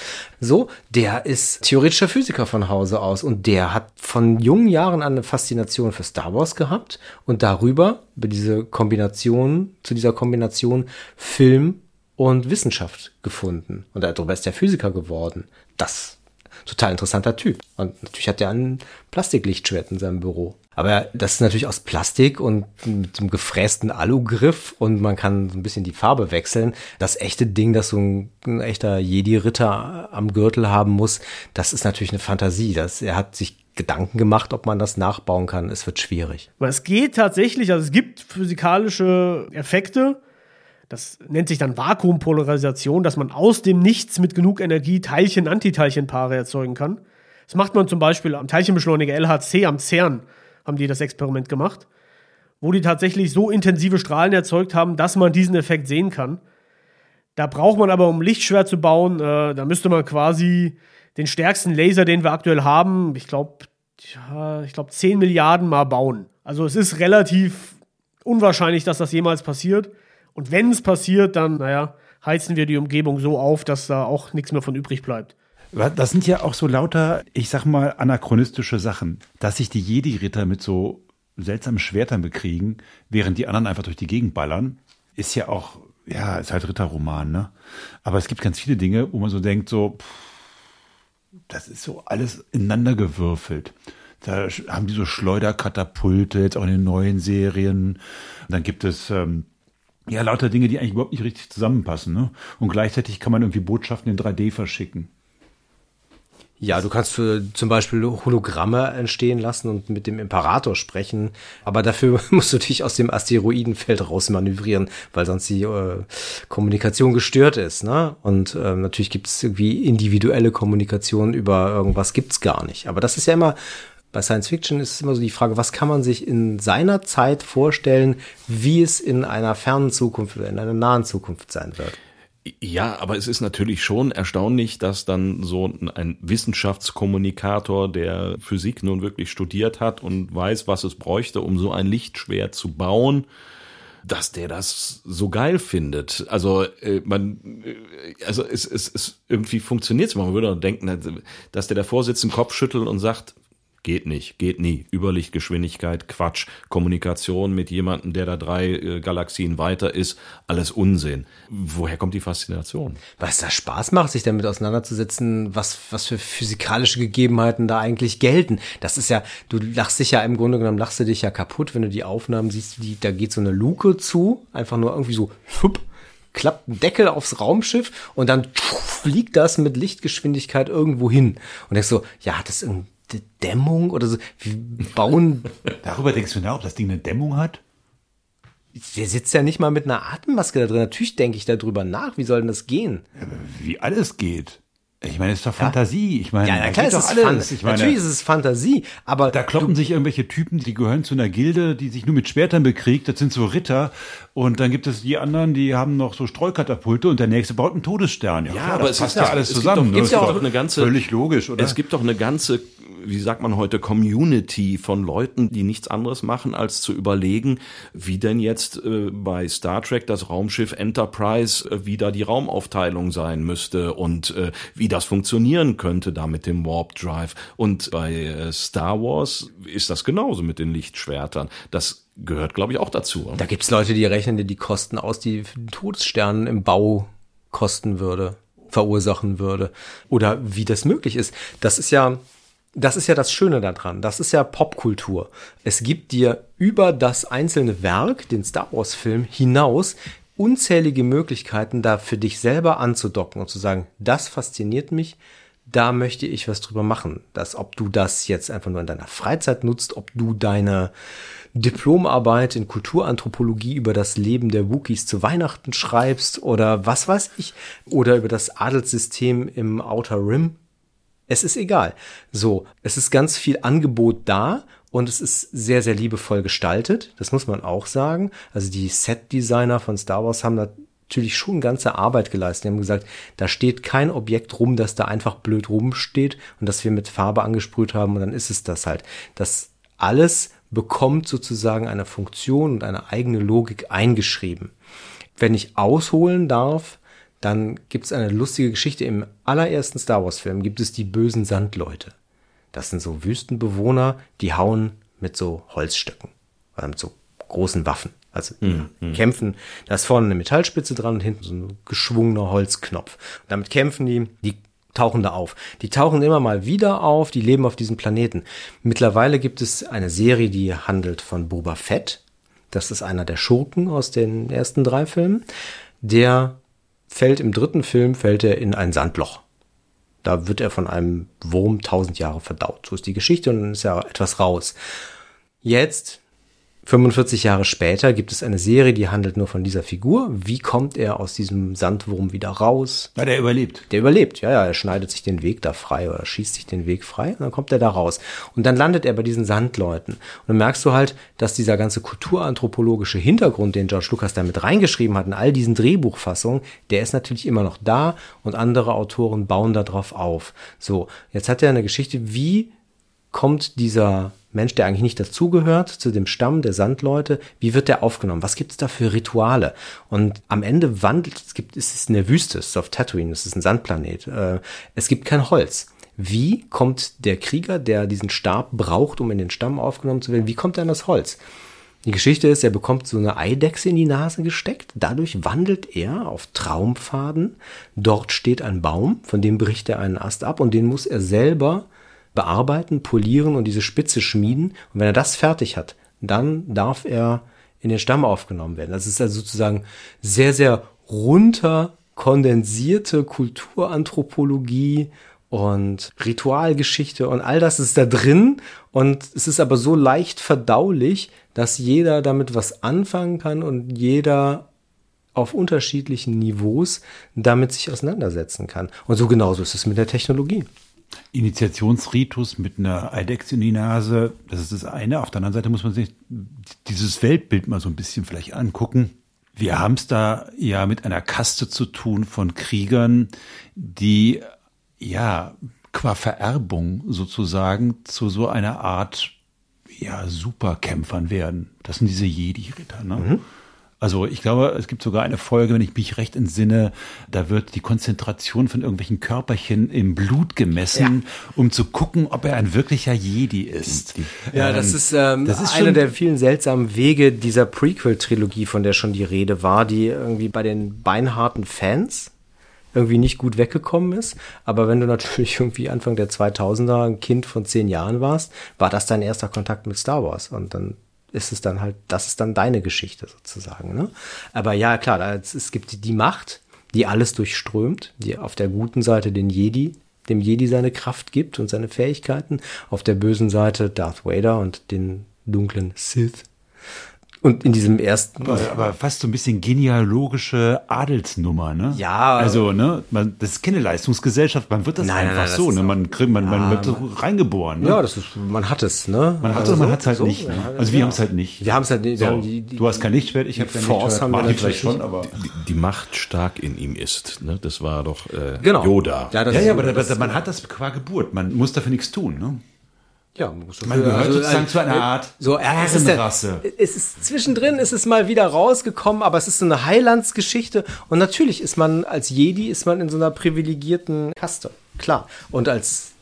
So, der ist theoretischer Physiker von Hause aus und der hat von jungen Jahren an eine Faszination für Star Wars gehabt und darüber, über diese Kombination, zu dieser Kombination Film und Wissenschaft gefunden. Und darüber ist er Physiker geworden. Das total interessanter Typ. Und natürlich hat er ein Plastiklichtschwert in seinem Büro. Aber das ist natürlich aus Plastik und mit einem gefrästen Alugriff und man kann so ein bisschen die Farbe wechseln. Das echte Ding, das so ein, ein echter Jedi-Ritter am Gürtel haben muss, das ist natürlich eine Fantasie. Das, er hat sich Gedanken gemacht, ob man das nachbauen kann. Es wird schwierig. Aber es geht tatsächlich, also es gibt physikalische Effekte, das nennt sich dann Vakuumpolarisation, dass man aus dem Nichts mit genug Energie Teilchen-Antiteilchenpaare erzeugen kann. Das macht man zum Beispiel am Teilchenbeschleuniger LHC am CERN, haben die das Experiment gemacht, wo die tatsächlich so intensive Strahlen erzeugt haben, dass man diesen Effekt sehen kann. Da braucht man aber, um Lichtschwert zu bauen, äh, da müsste man quasi den stärksten Laser, den wir aktuell haben, ich glaube, ja, ich glaube, 10 Milliarden Mal bauen. Also es ist relativ unwahrscheinlich, dass das jemals passiert. Und wenn es passiert, dann, naja, heizen wir die Umgebung so auf, dass da auch nichts mehr von übrig bleibt. Das sind ja auch so lauter, ich sag mal, anachronistische Sachen, dass sich die Jedi-Ritter mit so seltsamen Schwertern bekriegen, während die anderen einfach durch die Gegend ballern, ist ja auch, ja, ist halt Ritterroman, ne? Aber es gibt ganz viele Dinge, wo man so denkt, so, pff, das ist so alles ineinander gewürfelt. Da haben die so Schleuderkatapulte, jetzt auch in den neuen Serien. Dann gibt es ähm, ja lauter Dinge, die eigentlich überhaupt nicht richtig zusammenpassen. Ne? Und gleichzeitig kann man irgendwie Botschaften in 3D verschicken. Ja, du kannst für zum Beispiel Hologramme entstehen lassen und mit dem Imperator sprechen, aber dafür musst du dich aus dem Asteroidenfeld rausmanövrieren, weil sonst die äh, Kommunikation gestört ist. Ne? Und ähm, natürlich gibt es irgendwie individuelle Kommunikation über irgendwas gibt's gar nicht. Aber das ist ja immer bei Science Fiction ist es immer so die Frage, was kann man sich in seiner Zeit vorstellen, wie es in einer fernen Zukunft oder in einer nahen Zukunft sein wird. Ja, aber es ist natürlich schon erstaunlich, dass dann so ein Wissenschaftskommunikator, der Physik nun wirklich studiert hat und weiß, was es bräuchte, um so ein Lichtschwert zu bauen, dass der das so geil findet. Also äh, man, äh, also es, es, es irgendwie funktioniert Man würde doch denken, dass der davor sitzt, den Kopf schüttelt und sagt, Geht nicht, geht nie. Überlichtgeschwindigkeit, Quatsch. Kommunikation mit jemandem, der da drei äh, Galaxien weiter ist, alles Unsinn. Woher kommt die Faszination? Weil es da Spaß macht, sich damit auseinanderzusetzen, was, was für physikalische Gegebenheiten da eigentlich gelten. Das ist ja, du lachst dich ja im Grunde genommen, lachst du dich ja kaputt, wenn du die Aufnahmen siehst, die, da geht so eine Luke zu, einfach nur irgendwie so, hup, klappt ein Deckel aufs Raumschiff und dann fliegt das mit Lichtgeschwindigkeit irgendwo hin. Und denkst so, ja, das irgendeine Dämmung oder so? Wir bauen Darüber denkst du nach, ob das Ding eine Dämmung hat? Der sitzt ja nicht mal mit einer Atemmaske da drin. Natürlich denke ich darüber nach. Wie soll denn das gehen? Wie alles geht. Ich meine, es ist doch Fantasie. Ich meine, Ja, na klar, es ist alles. Ich meine, Natürlich ist es Fantasie, aber da kloppen sich irgendwelche Typen, die gehören zu einer Gilde, die sich nur mit Schwertern bekriegt. Das sind so Ritter. Und dann gibt es die anderen, die haben noch so Streukatapulte und der nächste baut einen Todesstern. Ja, klar, aber das es passt ja alles es gibt zusammen. doch- ne? gibt doch doch eine ganze- Völlig logisch, oder? Es gibt doch eine ganze, wie sagt man heute, Community von Leuten, die nichts anderes machen, als zu überlegen, wie denn jetzt äh, bei Star Trek das Raumschiff Enterprise äh, wieder die Raumaufteilung sein müsste und äh, wie das funktionieren könnte da mit dem Warp Drive. Und bei äh, Star Wars ist das genauso mit den Lichtschwertern. Das gehört, glaube ich, auch dazu. oder? da gibt's Leute, die rechnen dir die Kosten aus, die Todessternen im Bau kosten würde, verursachen würde. Oder wie das möglich ist. Das ist ja, das ist ja das Schöne daran. Das ist ja Popkultur. Es gibt dir über das einzelne Werk, den Star Wars Film, hinaus unzählige Möglichkeiten, da für dich selber anzudocken und zu sagen, das fasziniert mich, da möchte ich was drüber machen. Dass, ob du das jetzt einfach nur in deiner Freizeit nutzt, ob du deine Diplomarbeit in Kulturanthropologie über das Leben der Wookies zu Weihnachten schreibst oder was weiß ich, oder über das Adelssystem im Outer Rim. Es ist egal. So, es ist ganz viel Angebot da und es ist sehr, sehr liebevoll gestaltet. Das muss man auch sagen. Also die Set-Designer von Star Wars haben natürlich schon ganze Arbeit geleistet. Die haben gesagt, da steht kein Objekt rum, das da einfach blöd rumsteht und das wir mit Farbe angesprüht haben und dann ist es das halt. Das alles bekommt sozusagen eine Funktion und eine eigene Logik eingeschrieben. Wenn ich ausholen darf, dann gibt es eine lustige Geschichte. Im allerersten Star Wars-Film gibt es die bösen Sandleute. Das sind so Wüstenbewohner, die hauen mit so Holzstöcken oder mit so großen Waffen. Also kämpfen, da ist vorne eine Metallspitze dran und hinten so ein geschwungener Holzknopf. Und damit kämpfen die, die tauchen da auf. Die tauchen immer mal wieder auf, die leben auf diesem Planeten. Mittlerweile gibt es eine Serie, die handelt von Boba Fett. Das ist einer der Schurken aus den ersten drei Filmen. Der fällt im dritten Film, fällt er in ein Sandloch. Da wird er von einem Wurm tausend Jahre verdaut. So ist die Geschichte und dann ist ja etwas raus. Jetzt, 45 Jahre später, gibt es eine Serie, die handelt nur von dieser Figur. Wie kommt er aus diesem Sandwurm wieder raus? Ja, der überlebt. Der überlebt, ja, ja, er schneidet sich den Weg da frei oder schießt sich den Weg frei und dann kommt er da raus. Und dann landet er bei diesen Sandleuten. Und dann merkst du halt, dass dieser ganze kulturanthropologische Hintergrund, den George Lucas da mit reingeschrieben hat in all diesen Drehbuchfassungen, der ist natürlich immer noch da und andere Autoren bauen da drauf auf. So, jetzt hat er eine Geschichte, wie kommt dieser Mensch, der eigentlich nicht dazugehört, zu dem Stamm der Sandleute, wie wird der aufgenommen? Was gibt es da für Rituale? Und am Ende wandelt, es gibt, es ist eine Wüste, es ist auf Tatooine, es ist ein Sandplanet, äh, es gibt kein Holz. Wie kommt der Krieger, der diesen Stab braucht, um in den Stamm aufgenommen zu werden, wie kommt er an das Holz? Die Geschichte ist, er bekommt so eine Eidechse in die Nase gesteckt. Dadurch wandelt er auf Traumpfaden. Dort steht ein Baum, von dem bricht er einen Ast ab und den muss er selber bearbeiten, polieren und diese Spitze schmieden. Und wenn er das fertig hat, dann darf er in den Stamm aufgenommen werden. Das ist also sozusagen sehr, sehr runter kondensierte Kulturanthropologie und Ritualgeschichte und all das ist da drin und es ist aber so leicht verdaulich, dass jeder damit was anfangen kann und jeder auf unterschiedlichen Niveaus damit sich auseinandersetzen kann. Und so genauso ist es mit der Technologie. Initiationsritus mit einer Eidechse in die Nase, das ist das eine. Auf der anderen Seite muss man sich dieses Weltbild mal so ein bisschen vielleicht angucken. Wir haben es da ja mit einer Kaste zu tun von Kriegern, die ja qua Vererbung sozusagen zu so einer Art ja Superkämpfern werden. Das sind diese Jedi-Ritter. Ne? Also ich glaube, es gibt sogar eine Folge, wenn ich mich recht entsinne, da wird die Konzentration von irgendwelchen Körperchen im Blut gemessen, um zu gucken, ob er ein wirklicher Jedi ist. Ja, das ist, ähm, das ist einer der vielen seltsamen Wege dieser Prequel-Trilogie, von der schon die Rede war, die irgendwie bei den beinharten Fans irgendwie nicht gut weggekommen ist. Aber wenn du natürlich irgendwie Anfang der 2000er ein Kind von zehn Jahren warst, war das dein erster Kontakt mit Star Wars. Und dann ist es dann halt, das ist dann deine Geschichte sozusagen. Ne? Aber ja, klar, es gibt die Macht, die alles durchströmt, die auf der guten Seite den Jedi, dem Jedi seine Kraft gibt und seine Fähigkeiten, auf der bösen Seite Darth Vader und den dunklen Sith. Und in diesem ersten. Aber, aber fast so ein bisschen genealogische Adelsnummer, ne? Ja. Also, ne, man, das ist keine Leistungsgesellschaft, man wird das Nein, einfach nein, das so, ist ne? Man kriegt, man, man wird so reingeboren, ne? Ja, das ist, man hat es, ne? Man hat es, Also man hat es halt so, nicht. Ne? ja, Also wir ja. haben es halt nicht. Wir haben es halt nicht. So, die, die, du hast kein Lichtschwert, ich habe kein Force Lichtschwert. haben wir vielleicht schon, aber Die, die Macht stark in ihm ist. Ne? Das war doch äh, genau. Yoda. Ja, das ja, ist- ja, aber das, das, man hat das qua Geburt. Man muss dafür nichts tun, ne? Ja, man, muss Man gehört sozusagen äh, zu einer Art so, ja, es ist, der, Herrenrasse. es ist zwischendrin ist es mal wieder rausgekommen, aber es ist so eine Heilandsgeschichte und natürlich ist man als Jedi ist man in so einer privilegierten Kaste, klar. Und als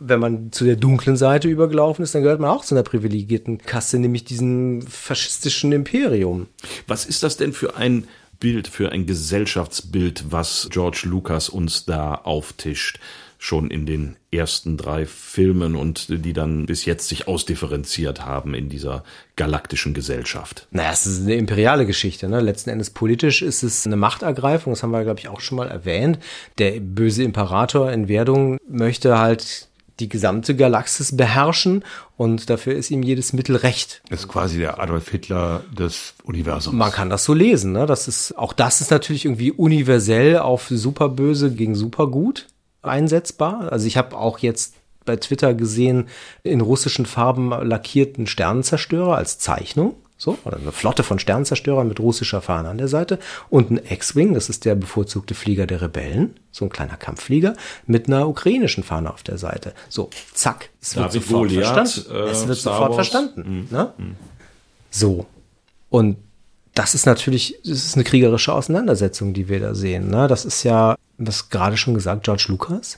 wenn man zu der dunklen Seite übergelaufen ist, dann gehört man auch zu einer privilegierten Kaste, nämlich diesem faschistischen Imperium. Was ist das denn für ein Bild, für ein Gesellschaftsbild, was George Lucas uns da auftischt? Schon in den ersten drei Filmen und die dann bis jetzt sich ausdifferenziert haben in dieser galaktischen Gesellschaft. Naja, es ist eine imperiale Geschichte. Ne? Letzten Endes politisch ist es eine Machtergreifung. Das haben wir, glaube ich, auch schon mal erwähnt. Der böse Imperator in Werdung möchte halt die gesamte Galaxis beherrschen und dafür ist ihm jedes Mittel recht. Das ist quasi der Adolf Hitler des Universums. Man kann das so lesen. Ne? Das ist, auch das ist natürlich irgendwie universell auf Superböse gegen Supergut einsetzbar. Also ich habe auch jetzt bei Twitter gesehen, in russischen Farben lackierten Sternenzerstörer als Zeichnung. So, oder eine Flotte von Sternenzerstörern mit russischer Fahne an der Seite und ein X-Wing, das ist der bevorzugte Flieger der Rebellen, so ein kleiner Kampfflieger mit einer ukrainischen Fahne auf der Seite. So, zack, es wird David sofort Goliath, verstanden. äh, es wird Star sofort Wars. verstanden. Ne? So. Und das ist natürlich, das ist eine kriegerische Auseinandersetzung, die wir da sehen. Ne? Das ist ja, das gerade schon gesagt, George Lucas,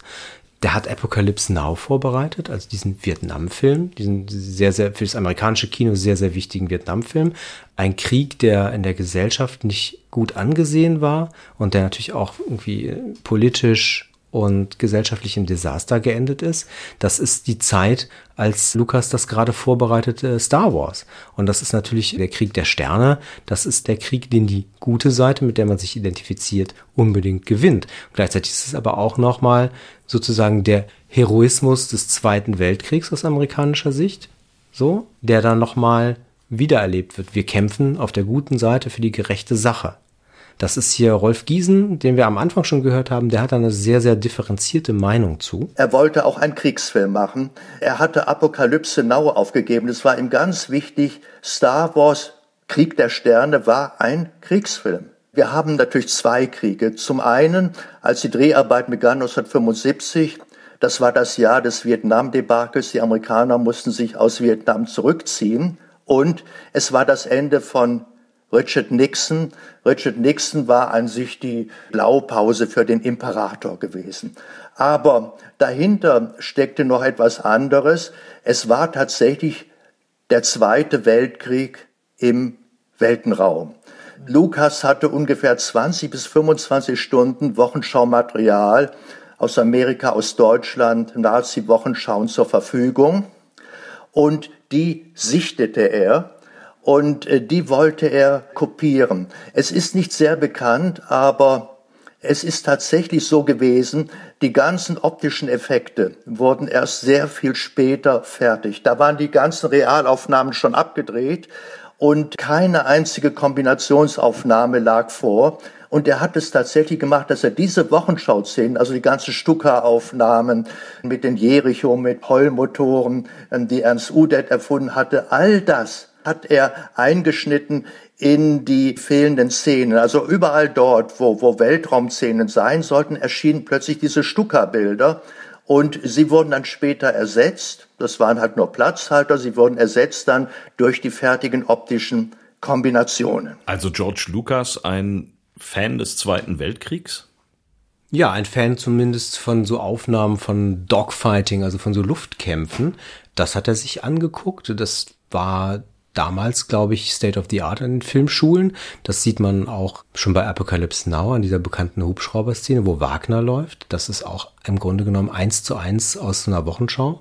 der hat Apocalypse Now vorbereitet, also diesen Vietnam-Film, diesen sehr, sehr, für das amerikanische Kino sehr, sehr wichtigen Vietnam-Film. Ein Krieg, der in der Gesellschaft nicht gut angesehen war und der natürlich auch irgendwie politisch und gesellschaftlich im Desaster geendet ist. Das ist die Zeit, als Lukas das gerade vorbereitete Star Wars. Und das ist natürlich der Krieg der Sterne. Das ist der Krieg, den die gute Seite, mit der man sich identifiziert, unbedingt gewinnt. Gleichzeitig ist es aber auch nochmal sozusagen der Heroismus des Zweiten Weltkriegs aus amerikanischer Sicht. So, der dann nochmal wiedererlebt wird. Wir kämpfen auf der guten Seite für die gerechte Sache. Das ist hier Rolf Giesen, den wir am Anfang schon gehört haben, der hat eine sehr, sehr differenzierte Meinung zu. Er wollte auch einen Kriegsfilm machen. Er hatte Apokalypse Now aufgegeben. Es war ihm ganz wichtig, Star Wars Krieg der Sterne war ein Kriegsfilm. Wir haben natürlich zwei Kriege. Zum einen, als die Dreharbeit begann 1975, das war das Jahr des Vietnam-Debakels. Die Amerikaner mussten sich aus Vietnam zurückziehen. Und es war das Ende von Richard Nixon. Richard Nixon war an sich die Blaupause für den Imperator gewesen. Aber dahinter steckte noch etwas anderes. Es war tatsächlich der Zweite Weltkrieg im Weltenraum. Lukas hatte ungefähr 20 bis 25 Stunden Wochenschaumaterial aus Amerika, aus Deutschland, Nazi-Wochenschauen zur Verfügung. Und die sichtete er und äh, die wollte er kopieren. Es ist nicht sehr bekannt, aber es ist tatsächlich so gewesen, die ganzen optischen Effekte wurden erst sehr viel später fertig. Da waren die ganzen Realaufnahmen schon abgedreht und keine einzige Kombinationsaufnahme lag vor. Und er hat es tatsächlich gemacht, dass er diese Wochenschau-Szenen, also die ganzen Stuka-Aufnahmen mit den Jericho, mit Heulmotoren, ähm, die Ernst Udet erfunden hatte, all das hat er eingeschnitten in die fehlenden Szenen. Also überall dort, wo, wo Weltraumszenen sein sollten, erschienen plötzlich diese Stuka-Bilder. Und sie wurden dann später ersetzt. Das waren halt nur Platzhalter. Sie wurden ersetzt dann durch die fertigen optischen Kombinationen. Also George Lucas, ein Fan des Zweiten Weltkriegs? Ja, ein Fan zumindest von so Aufnahmen von Dogfighting, also von so Luftkämpfen. Das hat er sich angeguckt. Das war damals, glaube ich, State of the Art in den Filmschulen. Das sieht man auch schon bei Apocalypse Now an dieser bekannten Hubschrauber-Szene, wo Wagner läuft. Das ist auch im Grunde genommen eins zu eins aus einer Wochenschau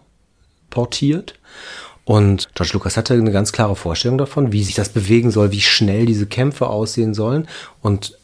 portiert. Und George Lucas hatte eine ganz klare Vorstellung davon, wie sich das bewegen soll, wie schnell diese Kämpfe aussehen sollen. Und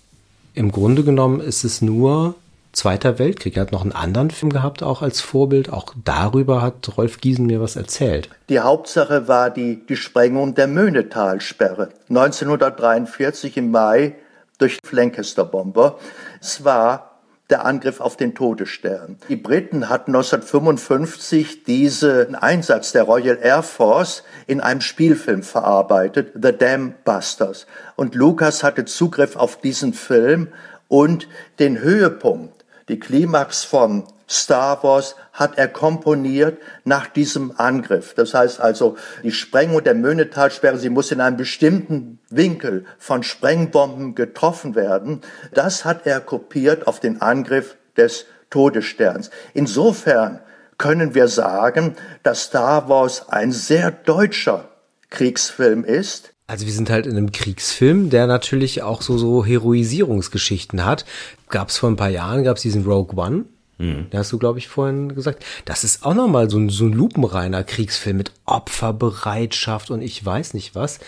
im Grunde genommen ist es nur Zweiter Weltkrieg. Er hat noch einen anderen Film gehabt, auch als Vorbild. Auch darüber hat Rolf Giesen mir was erzählt. Die Hauptsache war die, die Sprengung der Möhnetalsperre 1943 im Mai durch Lancaster-Bomber. Es war der Angriff auf den Todesstern. Die Briten hatten 1955 diesen Einsatz der Royal Air Force in einem Spielfilm verarbeitet, The Dam Busters. Und Lucas hatte Zugriff auf diesen Film und den Höhepunkt die Klimax von Star Wars hat er komponiert nach diesem Angriff. Das heißt also, die Sprengung der Möhnetalsperre, sie muss in einem bestimmten Winkel von Sprengbomben getroffen werden. Das hat er kopiert auf den Angriff des Todessterns. Insofern können wir sagen, dass Star Wars ein sehr deutscher Kriegsfilm ist. Also wir sind halt in einem Kriegsfilm, der natürlich auch so so Heroisierungsgeschichten hat. Gab es vor ein paar Jahren, gab es diesen Rogue One. Mhm. Da hast du, glaube ich, vorhin gesagt. Das ist auch nochmal so ein, so ein lupenreiner Kriegsfilm mit Opferbereitschaft und ich weiß nicht was.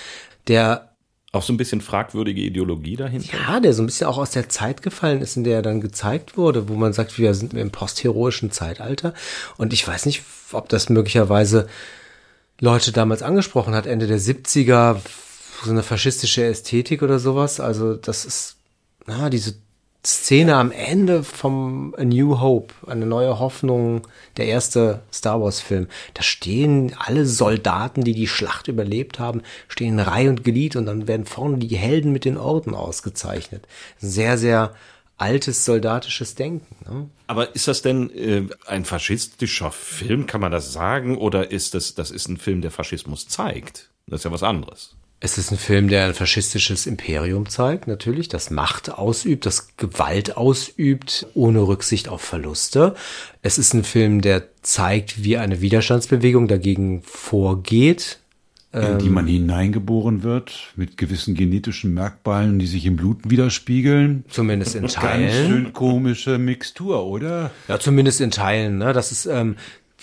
Der auch so ein bisschen fragwürdige Ideologie dahinter. Ja, der so ein bisschen auch aus der Zeit gefallen ist, in der er dann gezeigt wurde, wo man sagt, wir sind im postheroischen Zeitalter. Und ich weiß nicht, ob das möglicherweise Leute damals angesprochen hat, Ende der 70er, so eine faschistische Ästhetik oder sowas. Also das ist, na, diese Szene am Ende vom A New Hope, eine neue Hoffnung, der erste Star Wars Film. Da stehen alle Soldaten, die die Schlacht überlebt haben, stehen Reihe und Glied und dann werden vorne die Helden mit den Orden ausgezeichnet. Sehr, sehr altes soldatisches Denken. Ne? Aber ist das denn äh, ein faschistischer Film, kann man das sagen? Oder ist das, das ist ein Film, der Faschismus zeigt? Das ist ja was anderes. Es ist ein Film, der ein faschistisches Imperium zeigt, natürlich, das Macht ausübt, das Gewalt ausübt, ohne Rücksicht auf Verluste. Es ist ein Film, der zeigt, wie eine Widerstandsbewegung dagegen vorgeht. In die man hineingeboren wird, mit gewissen genetischen Merkmalen, die sich im Blut widerspiegeln. Zumindest in Teilen. Ganz schön komische Mixtur, oder? Ja, zumindest in Teilen. Ne? Das ist, ähm,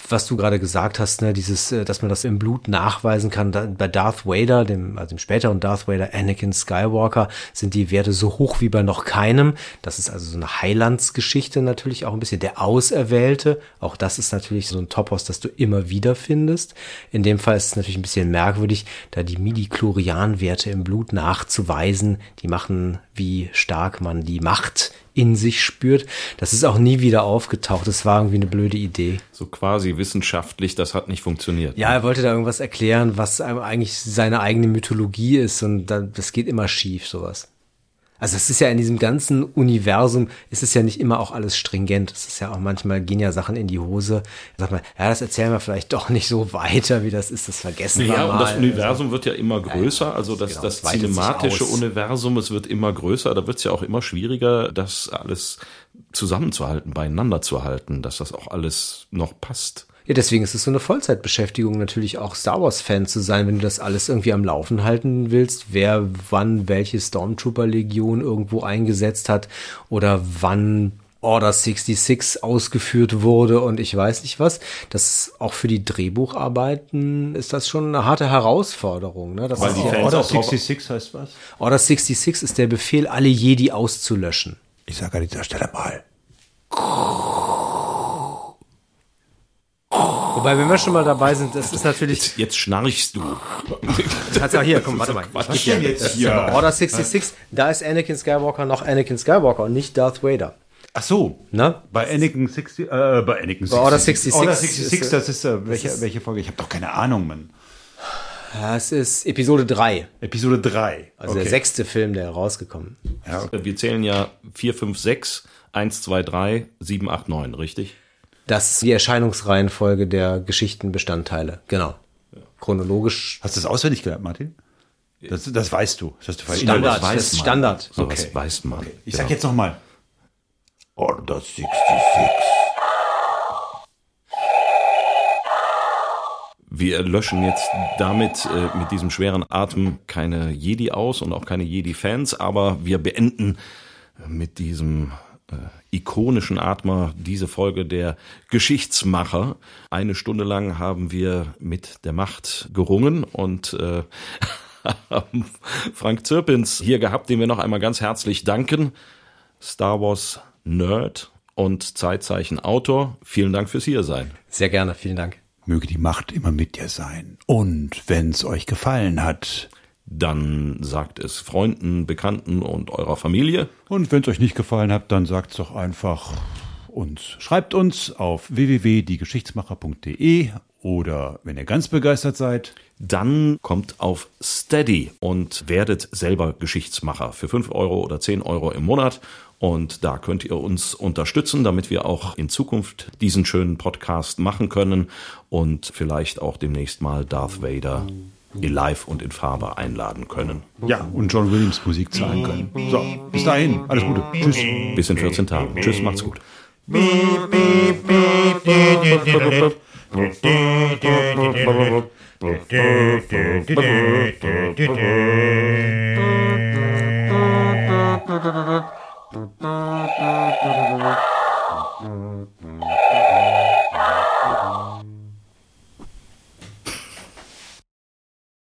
was du gerade gesagt hast, ne, dieses, äh, dass man das im Blut nachweisen kann. Bei Darth Vader, dem, also dem späteren Darth Vader, Anakin Skywalker, sind die Werte so hoch wie bei noch keinem. Das ist also so eine Heilandsgeschichte natürlich auch ein bisschen. Der Auserwählte, auch das ist natürlich so ein Topos, das du immer wieder findest. In dem Fall ist es natürlich ein bisschen merkwürdig, da die Midi-Chlorian-Werte im Blut nachzuweisen. Die machen, wie stark man die Macht in sich spürt. Das ist auch nie wieder aufgetaucht. Das war irgendwie eine blöde Idee. So quasi wissenschaftlich, das hat nicht funktioniert. Ja, er wollte da irgendwas erklären, was eigentlich seine eigene Mythologie ist und das geht immer schief, sowas. Also es ist ja in diesem ganzen Universum, ist es ja nicht immer auch alles stringent. Es ist ja auch manchmal gehen ja Sachen in die Hose. Sag mal, ja, das erzählen wir vielleicht doch nicht so weiter, wie das ist. Das vergessen ja, wir mal. Ja, und das Universum wird ja immer größer. Also das, genau, das, das cinematische Universum, es wird immer größer. Da wird es ja auch immer schwieriger, das alles zusammenzuhalten, beieinander zu halten, dass das auch alles noch passt. Ja, deswegen ist es so eine Vollzeitbeschäftigung, natürlich auch Star Wars-Fan zu sein, wenn du das alles irgendwie am Laufen halten willst, wer wann welche Stormtrooper-Legion irgendwo eingesetzt hat oder wann Order 66 ausgeführt wurde und ich weiß nicht was. Das auch für die Drehbucharbeiten ist das schon eine harte Herausforderung. Ne? Das Weil ist die Fans Order 66 heißt was? Order 66 ist der Befehl, alle Jedi auszulöschen. Ich sage an dieser Stelle mal. Wobei, wenn wir schon mal dabei sind, das ist natürlich. Jetzt, jetzt schnarchst du. Kannst ja hier, komm, warte mal. Was ist denn jetzt hier? Order 66, da ist Anakin Skywalker noch Anakin Skywalker und nicht Darth Vader. Ach so. Na? Bei Anakin 60, äh, bei Anakin 66. Order 66. Order 66, ist, das ist, äh, welche, ist, welche Folge? Ich habe doch keine Ahnung, Mann. Ja, es ist Episode 3. Episode 3. Also okay. der sechste Film, der rausgekommen. Ja, okay. Wir zählen ja 4, 5, 6, 1, 2, 3, 7, 8, 9, richtig? Das ist die Erscheinungsreihenfolge der Geschichtenbestandteile. Genau. Ja. Chronologisch. Hast du das auswendig gelernt, Martin? Das, das weißt du. Das, hast du Standard. Das, das ist Standard. So okay. weiß man. Okay. Ich sag jetzt noch mal. Order 66. Wir löschen jetzt damit äh, mit diesem schweren Atem keine Jedi aus und auch keine Jedi-Fans, aber wir beenden mit diesem äh, ikonischen Atmer diese Folge der Geschichtsmacher. Eine Stunde lang haben wir mit der Macht gerungen und äh, haben Frank Zirpins hier gehabt, dem wir noch einmal ganz herzlich danken. Star Wars Nerd und Zeitzeichen Autor. Vielen Dank fürs Hiersein. Sehr gerne, vielen Dank. Möge die Macht immer mit dir sein. Und wenn's euch gefallen hat, Dann sagt es Freunden, Bekannten und eurer Familie. Und wenn es euch nicht gefallen hat, dann sagt's doch einfach uns. Schreibt uns auf www.diegeschichtsmacher.de oder wenn ihr ganz begeistert seid, Dann kommt auf Steady und werdet selber Geschichtsmacher für 5 Euro oder 10 Euro im Monat. Und da könnt ihr uns unterstützen, damit wir auch in Zukunft diesen schönen Podcast machen können und vielleicht auch demnächst mal Darth Vader live und in Farbe einladen können. ja, und John Williams Musik zahlen können. So, bis dahin, alles Gute. Tschüss. Bis in 14 Tagen. Tschüss, macht's gut.